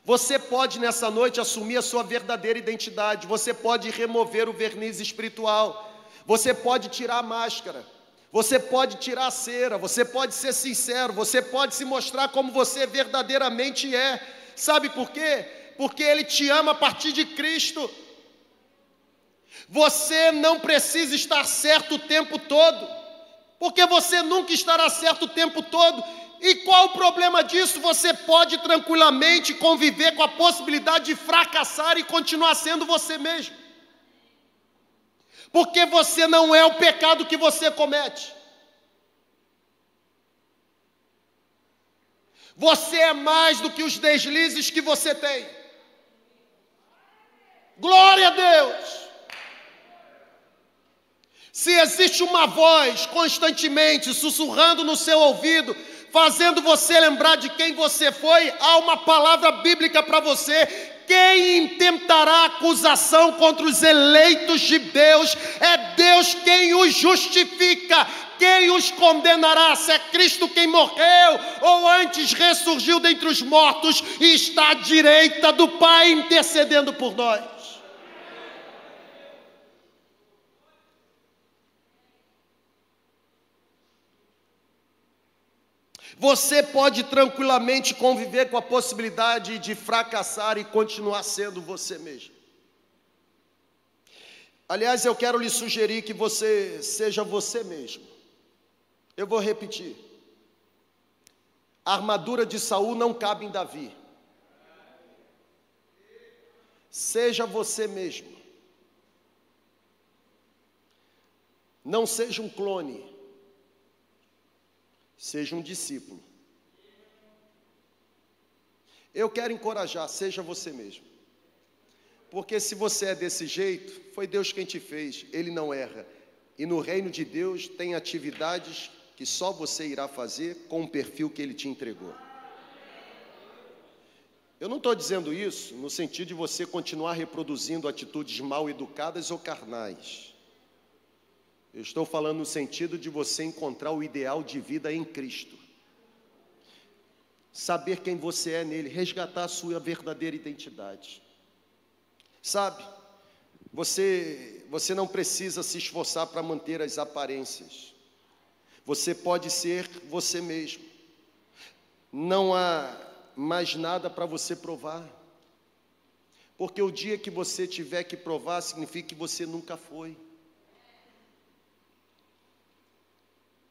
Você pode nessa noite assumir a sua verdadeira identidade. Você pode remover o verniz espiritual. Você pode tirar a máscara. Você pode tirar a cera. Você pode ser sincero. Você pode se mostrar como você verdadeiramente é. Sabe por quê? Porque Ele te ama a partir de Cristo. Você não precisa estar certo o tempo todo, porque você nunca estará certo o tempo todo. E qual o problema disso? Você pode tranquilamente conviver com a possibilidade de fracassar e continuar sendo você mesmo. Porque você não é o pecado que você comete. Você é mais do que os deslizes que você tem. Glória a Deus! Se existe uma voz constantemente sussurrando no seu ouvido, fazendo você lembrar de quem você foi, há uma palavra bíblica para você. Quem intentará acusação contra os eleitos de Deus? É Deus quem os justifica. Quem os condenará? Se é Cristo quem morreu, ou antes ressurgiu dentre os mortos e está à direita do Pai intercedendo por nós. Você pode tranquilamente conviver com a possibilidade de fracassar e continuar sendo você mesmo. Aliás, eu quero lhe sugerir que você seja você mesmo. Eu vou repetir. A armadura de Saul não cabe em Davi. Seja você mesmo. Não seja um clone. Seja um discípulo. Eu quero encorajar, seja você mesmo. Porque se você é desse jeito, foi Deus quem te fez, Ele não erra. E no reino de Deus tem atividades que só você irá fazer com o perfil que Ele te entregou. Eu não estou dizendo isso no sentido de você continuar reproduzindo atitudes mal educadas ou carnais. Eu estou falando no sentido de você encontrar o ideal de vida em Cristo. Saber quem você é nele, resgatar a sua verdadeira identidade. Sabe? Você você não precisa se esforçar para manter as aparências. Você pode ser você mesmo. Não há mais nada para você provar. Porque o dia que você tiver que provar significa que você nunca foi.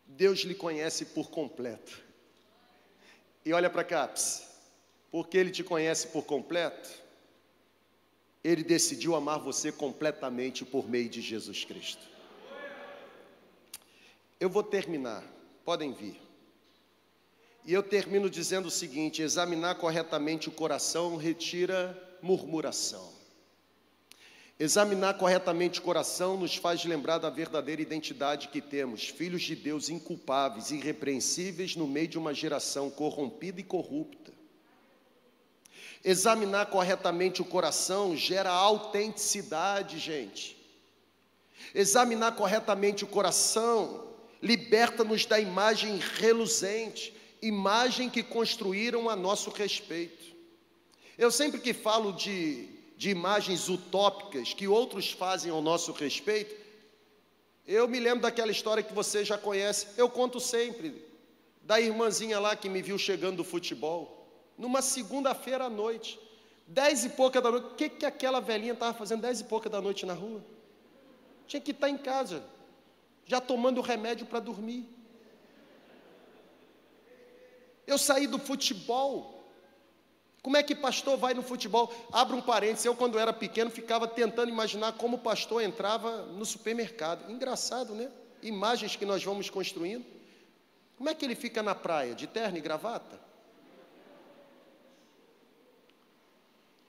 Deus lhe conhece por completo. E olha para cá, porque Ele te conhece por completo, Ele decidiu amar você completamente por meio de Jesus Cristo. Eu vou terminar, podem vir. E eu termino dizendo o seguinte: examinar corretamente o coração retira murmuração. Examinar corretamente o coração nos faz lembrar da verdadeira identidade que temos, filhos de Deus inculpáveis, irrepreensíveis no meio de uma geração corrompida e corrupta. Examinar corretamente o coração gera autenticidade, gente. Examinar corretamente o coração liberta-nos da imagem reluzente, imagem que construíram a nosso respeito. Eu sempre que falo de de imagens utópicas que outros fazem ao nosso respeito, eu me lembro daquela história que você já conhece, eu conto sempre, da irmãzinha lá que me viu chegando do futebol, numa segunda-feira à noite, dez e pouca da noite, o que, que aquela velhinha estava fazendo dez e pouca da noite na rua? Tinha que estar em casa, já tomando remédio para dormir. Eu saí do futebol, como é que pastor vai no futebol? Abra um parênteses, eu quando era pequeno ficava tentando imaginar como o pastor entrava no supermercado. Engraçado, né? Imagens que nós vamos construindo. Como é que ele fica na praia? De terno e gravata?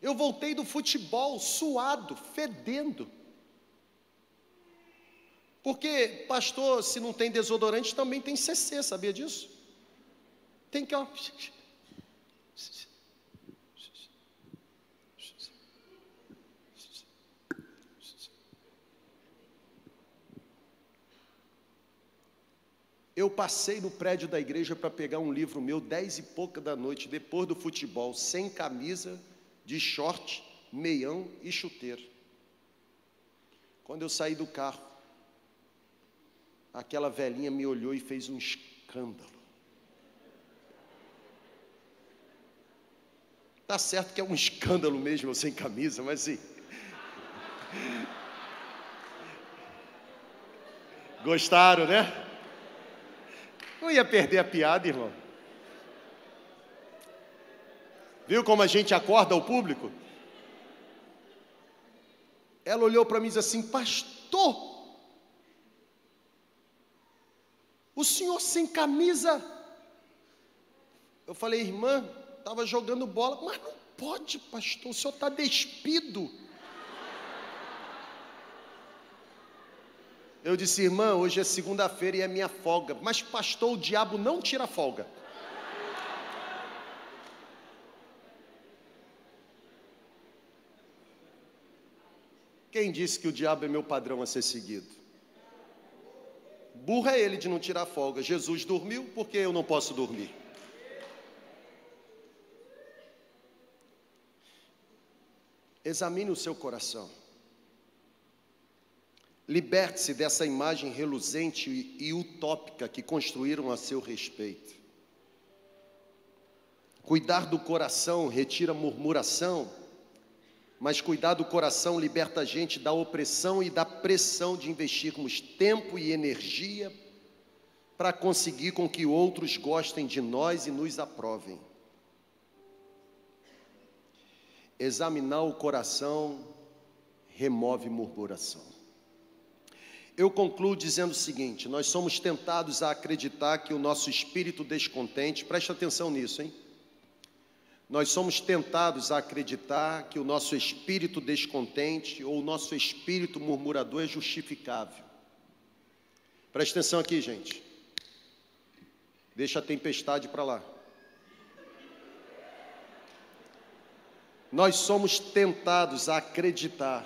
Eu voltei do futebol suado, fedendo. Porque pastor, se não tem desodorante, também tem CC, sabia disso? Tem que ó, Eu passei no prédio da igreja para pegar um livro meu, dez e pouca da noite, depois do futebol, sem camisa, de short, meião e chuteiro. Quando eu saí do carro, aquela velhinha me olhou e fez um escândalo. Tá certo que é um escândalo mesmo eu sem camisa, mas sim. Gostaram, né? Não ia perder a piada, irmão. Viu como a gente acorda o público? Ela olhou para mim e disse assim: Pastor, o senhor sem camisa. Eu falei, irmã, estava jogando bola, mas não pode, pastor, o senhor está despido. Eu disse, irmã, hoje é segunda-feira e é minha folga. Mas, pastor, o diabo não tira folga. Quem disse que o diabo é meu padrão a ser seguido? Burro é ele de não tirar folga. Jesus dormiu, por que eu não posso dormir? Examine o seu coração. Liberte-se dessa imagem reluzente e utópica que construíram a seu respeito. Cuidar do coração retira murmuração, Mas cuidar do coração liberta a gente da opressão e da pressão de investirmos tempo e energia para conseguir com que outros gostem de nós e nos aprovem. Examinar o coração remove murmuração. Eu concluo dizendo o seguinte: nós somos tentados a acreditar que o nosso espírito descontente, preste atenção nisso, hein? Nós somos tentados a acreditar que o nosso espírito descontente ou o nosso espírito murmurador é justificável. Preste atenção aqui, gente. Deixa a tempestade para lá. Nós somos tentados a acreditar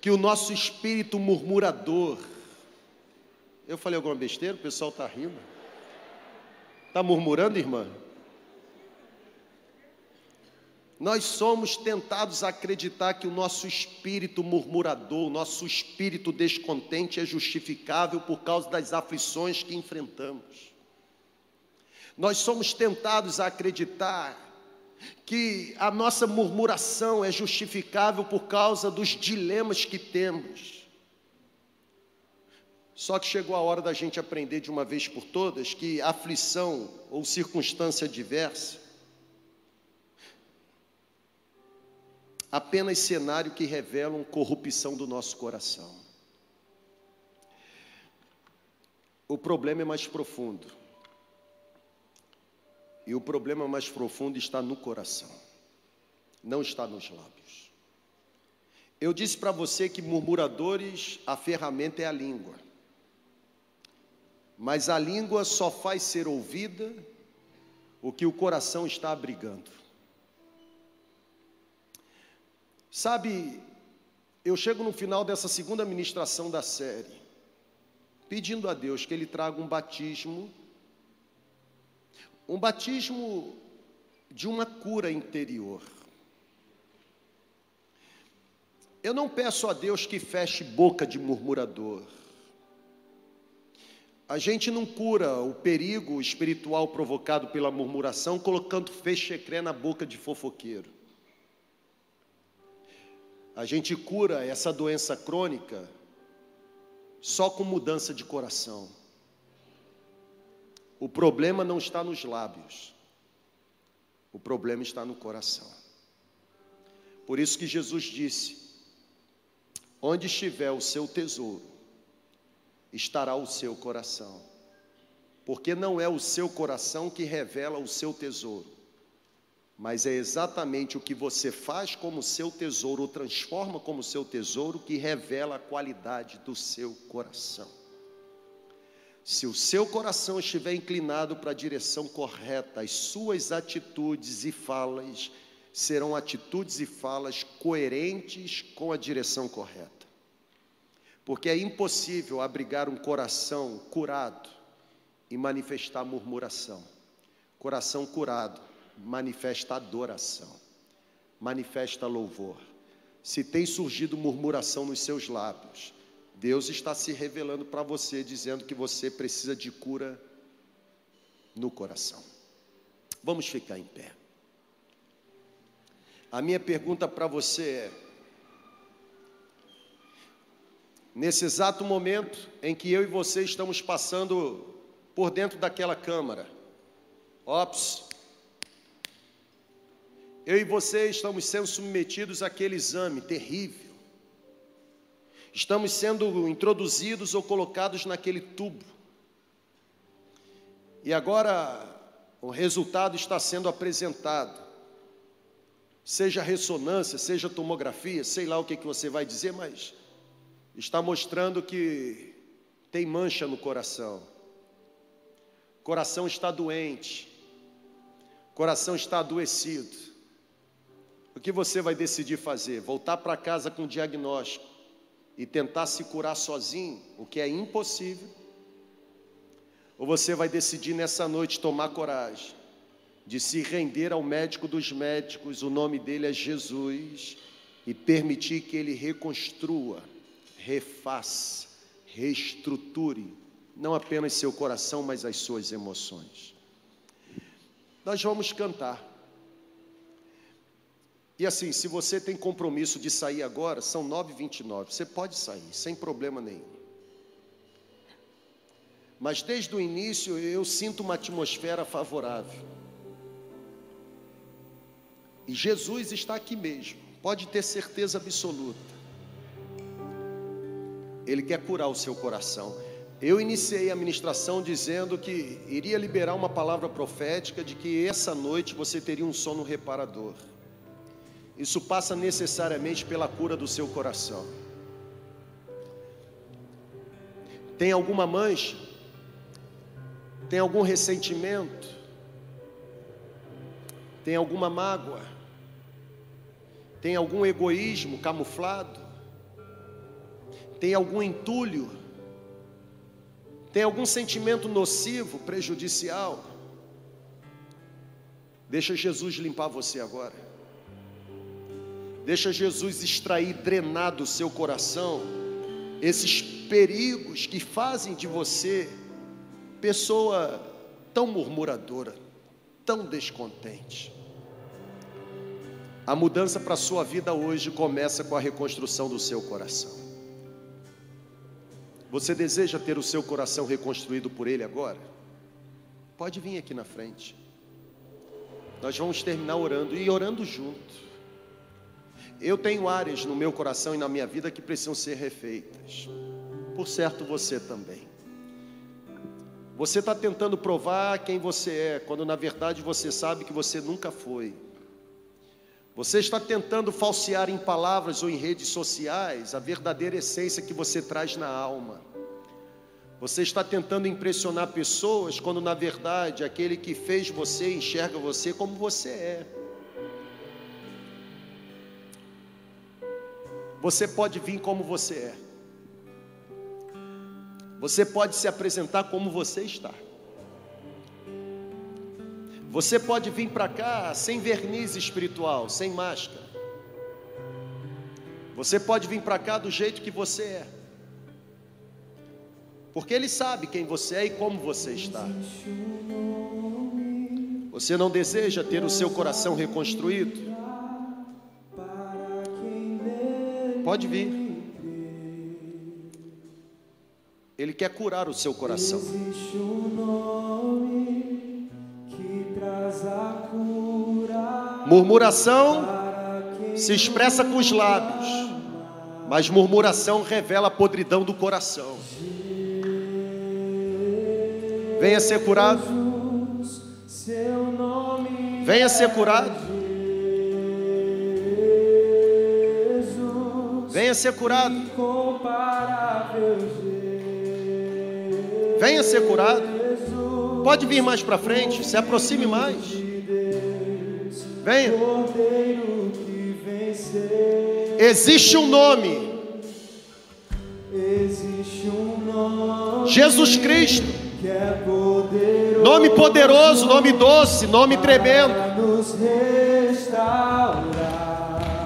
que o nosso espírito murmurador. Eu falei alguma besteira? O pessoal está rindo. Está murmurando, irmã? Nós somos tentados a acreditar que o nosso espírito murmurador, o nosso espírito descontente é justificável por causa das aflições que enfrentamos. Nós somos tentados a acreditar que a nossa murmuração é justificável por causa dos dilemas que temos. Só que chegou a hora da gente aprender de uma vez por todas que aflição ou circunstância diversa apenas cenário que revelam corrupção do nosso coração. O problema é mais profundo. E o problema mais profundo está no coração, não está nos lábios. Eu disse para você que murmuradores, a ferramenta é a língua. Mas a língua só faz ser ouvida o que o coração está abrigando. Sabe, eu chego no final dessa segunda ministração da série, pedindo a Deus que Ele traga um batismo um batismo de uma cura interior. Eu não peço a Deus que feche boca de murmurador. A gente não cura o perigo espiritual provocado pela murmuração colocando fechecré na boca de fofoqueiro. A gente cura essa doença crônica só com mudança de coração. O problema não está nos lábios, o problema está no coração. Por isso que Jesus disse: Onde estiver o seu tesouro, estará o seu coração. Porque não é o seu coração que revela o seu tesouro, mas é exatamente o que você faz como seu tesouro, ou transforma como seu tesouro, que revela a qualidade do seu coração. Se o seu coração estiver inclinado para a direção correta, as suas atitudes e falas serão atitudes e falas coerentes com a direção correta. Porque é impossível abrigar um coração curado e manifestar murmuração. Coração curado manifesta adoração, manifesta louvor. Se tem surgido murmuração nos seus lábios, Deus está se revelando para você, dizendo que você precisa de cura no coração. Vamos ficar em pé. A minha pergunta para você é: nesse exato momento em que eu e você estamos passando por dentro daquela câmara, ops, eu e você estamos sendo submetidos àquele exame terrível, Estamos sendo introduzidos ou colocados naquele tubo. E agora o resultado está sendo apresentado. Seja ressonância, seja tomografia, sei lá o que, que você vai dizer, mas está mostrando que tem mancha no coração. O coração está doente. O coração está adoecido. O que você vai decidir fazer? Voltar para casa com diagnóstico e tentar se curar sozinho, o que é impossível, ou você vai decidir nessa noite tomar coragem de se render ao médico dos médicos, o nome dele é Jesus, e permitir que ele reconstrua, refaça, reestruture, não apenas seu coração, mas as suas emoções. Nós vamos cantar. E assim, se você tem compromisso de sair agora, são 9h29, você pode sair, sem problema nenhum. Mas desde o início eu sinto uma atmosfera favorável. E Jesus está aqui mesmo, pode ter certeza absoluta. Ele quer curar o seu coração. Eu iniciei a ministração dizendo que iria liberar uma palavra profética de que essa noite você teria um sono reparador. Isso passa necessariamente pela cura do seu coração. Tem alguma mancha? Tem algum ressentimento? Tem alguma mágoa? Tem algum egoísmo camuflado? Tem algum entulho? Tem algum sentimento nocivo, prejudicial? Deixa Jesus limpar você agora. Deixa Jesus extrair, drenar do seu coração esses perigos que fazem de você pessoa tão murmuradora, tão descontente. A mudança para a sua vida hoje começa com a reconstrução do seu coração. Você deseja ter o seu coração reconstruído por Ele agora? Pode vir aqui na frente. Nós vamos terminar orando e orando junto. Eu tenho áreas no meu coração e na minha vida que precisam ser refeitas. Por certo, você também. Você está tentando provar quem você é, quando na verdade você sabe que você nunca foi. Você está tentando falsear em palavras ou em redes sociais a verdadeira essência que você traz na alma. Você está tentando impressionar pessoas quando na verdade aquele que fez você enxerga você como você é. Você pode vir como você é. Você pode se apresentar como você está. Você pode vir para cá sem verniz espiritual, sem máscara. Você pode vir para cá do jeito que você é. Porque Ele sabe quem você é e como você está. Você não deseja ter o seu coração reconstruído? Pode vir. Ele quer curar o seu coração. Existe um nome Murmuração se expressa com os lábios, mas murmuração revela a podridão do coração. Venha ser curado. Venha ser curado. Venha ser curado. Venha ser curado. Pode vir mais para frente, se aproxime mais. Venha. Existe um nome. Jesus Cristo. Nome poderoso, nome doce, nome tremendo.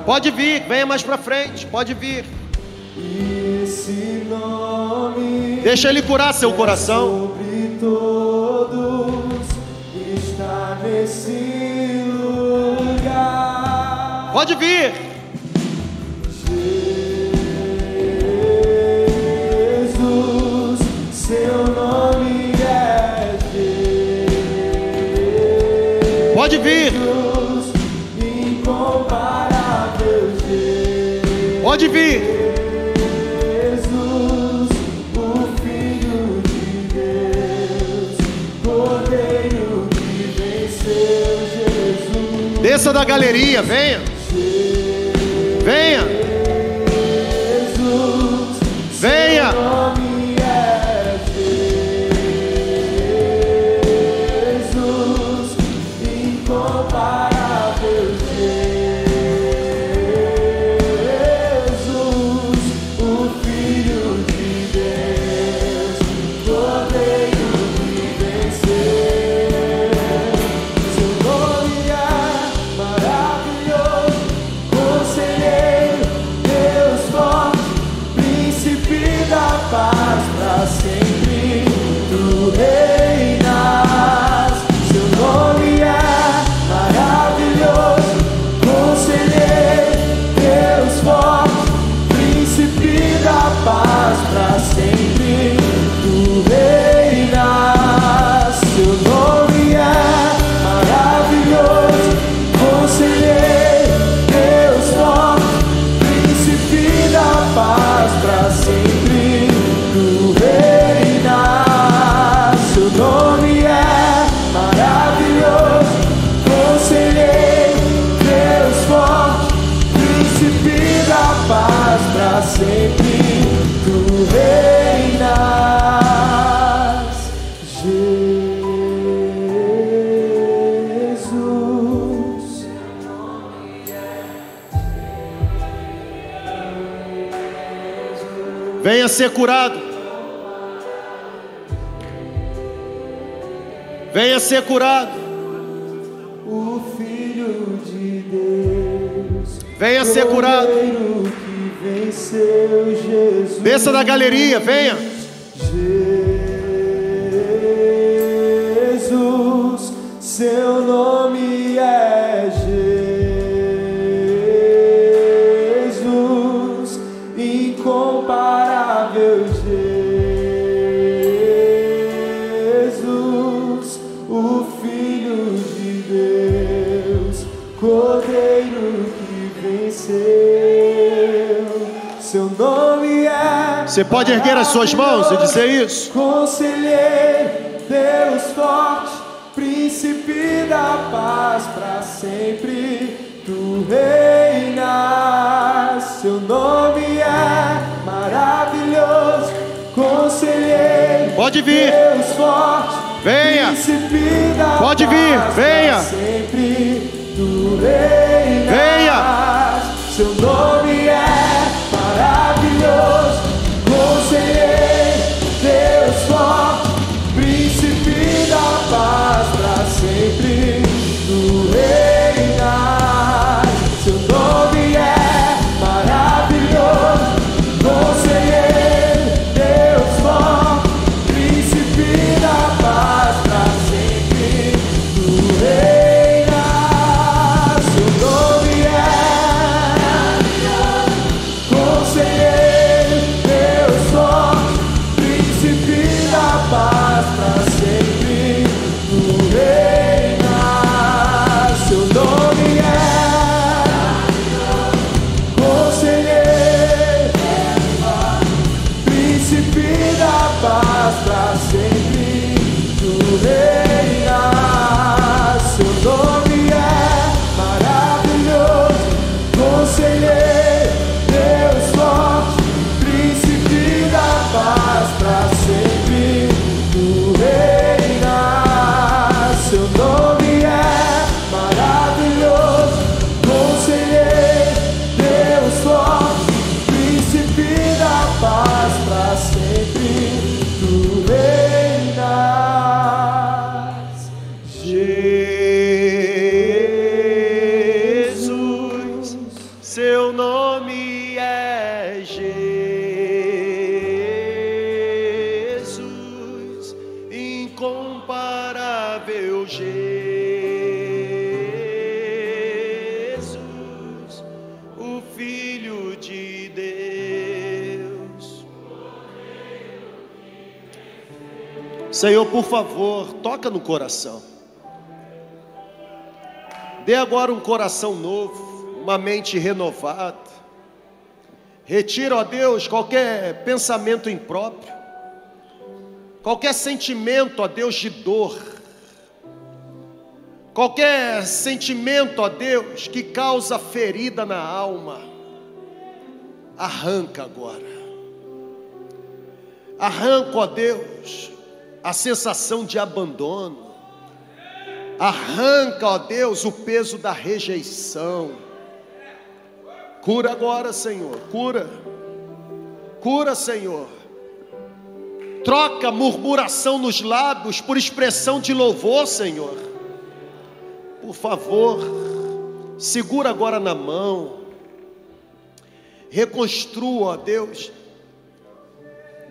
Pode vir, venha mais para frente, pode vir. Deixa ele curar seu coração todos está nesse lugar. Pode vir. Jesus, seu nome é Jesus. Pode vir. Jesus. Pode vir. Desça da galeria, venha. Venha. Venha. Venha Venha ser curado. O Filho de Deus. Venha ser curado. Que venceu Jesus. Desça da galeria, venha. Jesus, seu nome venceu. Seu nome é Você pode erguer as suas mãos e dizer isso? Conselheiro, Deus forte, príncipe da paz para sempre. Tu reinas, seu nome é maravilhoso. Conselheiro, Pode vir. Deus forte, Venha. príncipe da Pode vir, venha. sempre. Tu reinas, Venha. Seu nome por favor, toca no coração. Dê agora um coração novo, uma mente renovada. Retira, ó Deus, qualquer pensamento impróprio, qualquer sentimento, ó Deus, de dor, qualquer sentimento, ó Deus, que causa ferida na alma. Arranca agora. Arranca, ó Deus, a sensação de abandono. Arranca, ó Deus, o peso da rejeição. Cura agora, Senhor, cura. Cura, Senhor. Troca murmuração nos lábios por expressão de louvor, Senhor. Por favor, segura agora na mão. Reconstrua, ó Deus.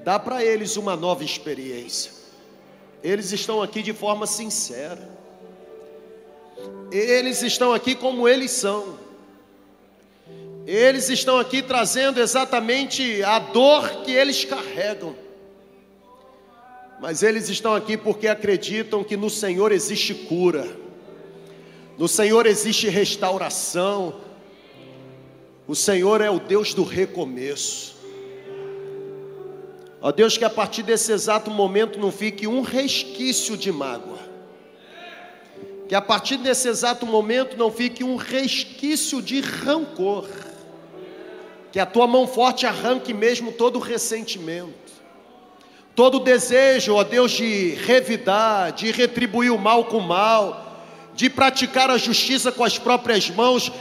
Dá para eles uma nova experiência. Eles estão aqui de forma sincera. Eles estão aqui como eles são. Eles estão aqui trazendo exatamente a dor que eles carregam. Mas eles estão aqui porque acreditam que no Senhor existe cura. No Senhor existe restauração. O Senhor é o Deus do recomeço. Ó Deus, que a partir desse exato momento não fique um resquício de mágoa. Que a partir desse exato momento não fique um resquício de rancor. Que a tua mão forte arranque mesmo todo ressentimento, todo desejo, ó Deus, de revidar, de retribuir o mal com o mal, de praticar a justiça com as próprias mãos.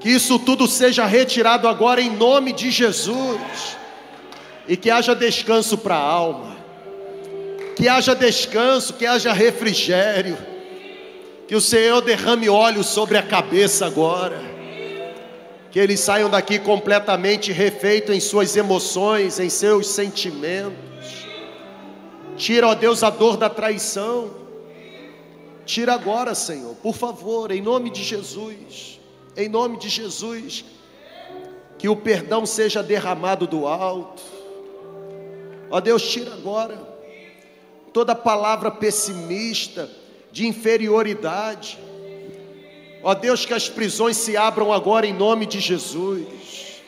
Que isso tudo seja retirado agora em nome de Jesus. E que haja descanso para a alma, que haja descanso, que haja refrigério, que o Senhor derrame óleo sobre a cabeça agora, que eles saiam daqui completamente refeitos em suas emoções, em seus sentimentos. Tira, ó Deus, a dor da traição. Tira agora, Senhor, por favor, em nome de Jesus. Em nome de Jesus, que o perdão seja derramado do alto. Ó Deus, tira agora toda palavra pessimista, de inferioridade. Ó Deus, que as prisões se abram agora em nome de Jesus.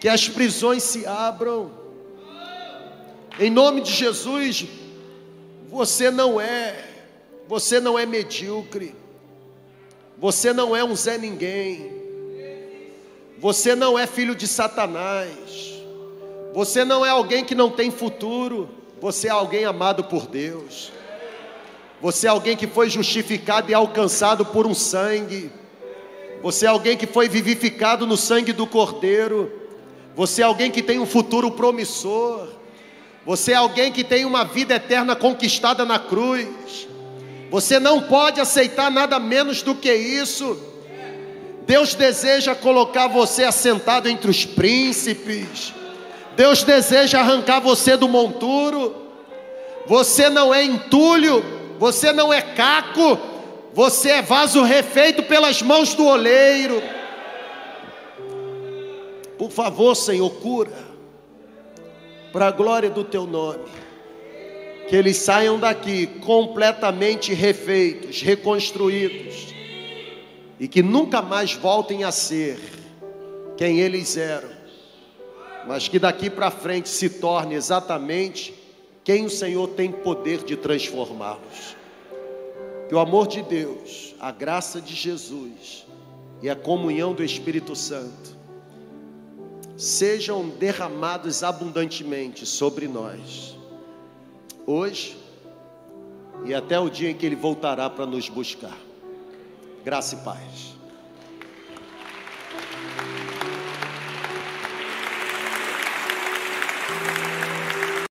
Que as prisões se abram. Em nome de Jesus, você não é, você não é medíocre. Você não é um Zé Ninguém. Você não é filho de Satanás. Você não é alguém que não tem futuro. Você é alguém amado por Deus. Você é alguém que foi justificado e alcançado por um sangue. Você é alguém que foi vivificado no sangue do Cordeiro. Você é alguém que tem um futuro promissor. Você é alguém que tem uma vida eterna conquistada na cruz. Você não pode aceitar nada menos do que isso. Deus deseja colocar você assentado entre os príncipes. Deus deseja arrancar você do monturo. Você não é entulho, você não é caco, você é vaso refeito pelas mãos do oleiro. Por favor, Senhor, cura, para a glória do teu nome, que eles saiam daqui completamente refeitos, reconstruídos, e que nunca mais voltem a ser quem eles eram mas que daqui para frente se torne exatamente quem o Senhor tem poder de transformá-los. Que o amor de Deus, a graça de Jesus e a comunhão do Espírito Santo sejam derramados abundantemente sobre nós, hoje e até o dia em que Ele voltará para nos buscar. Graça e paz.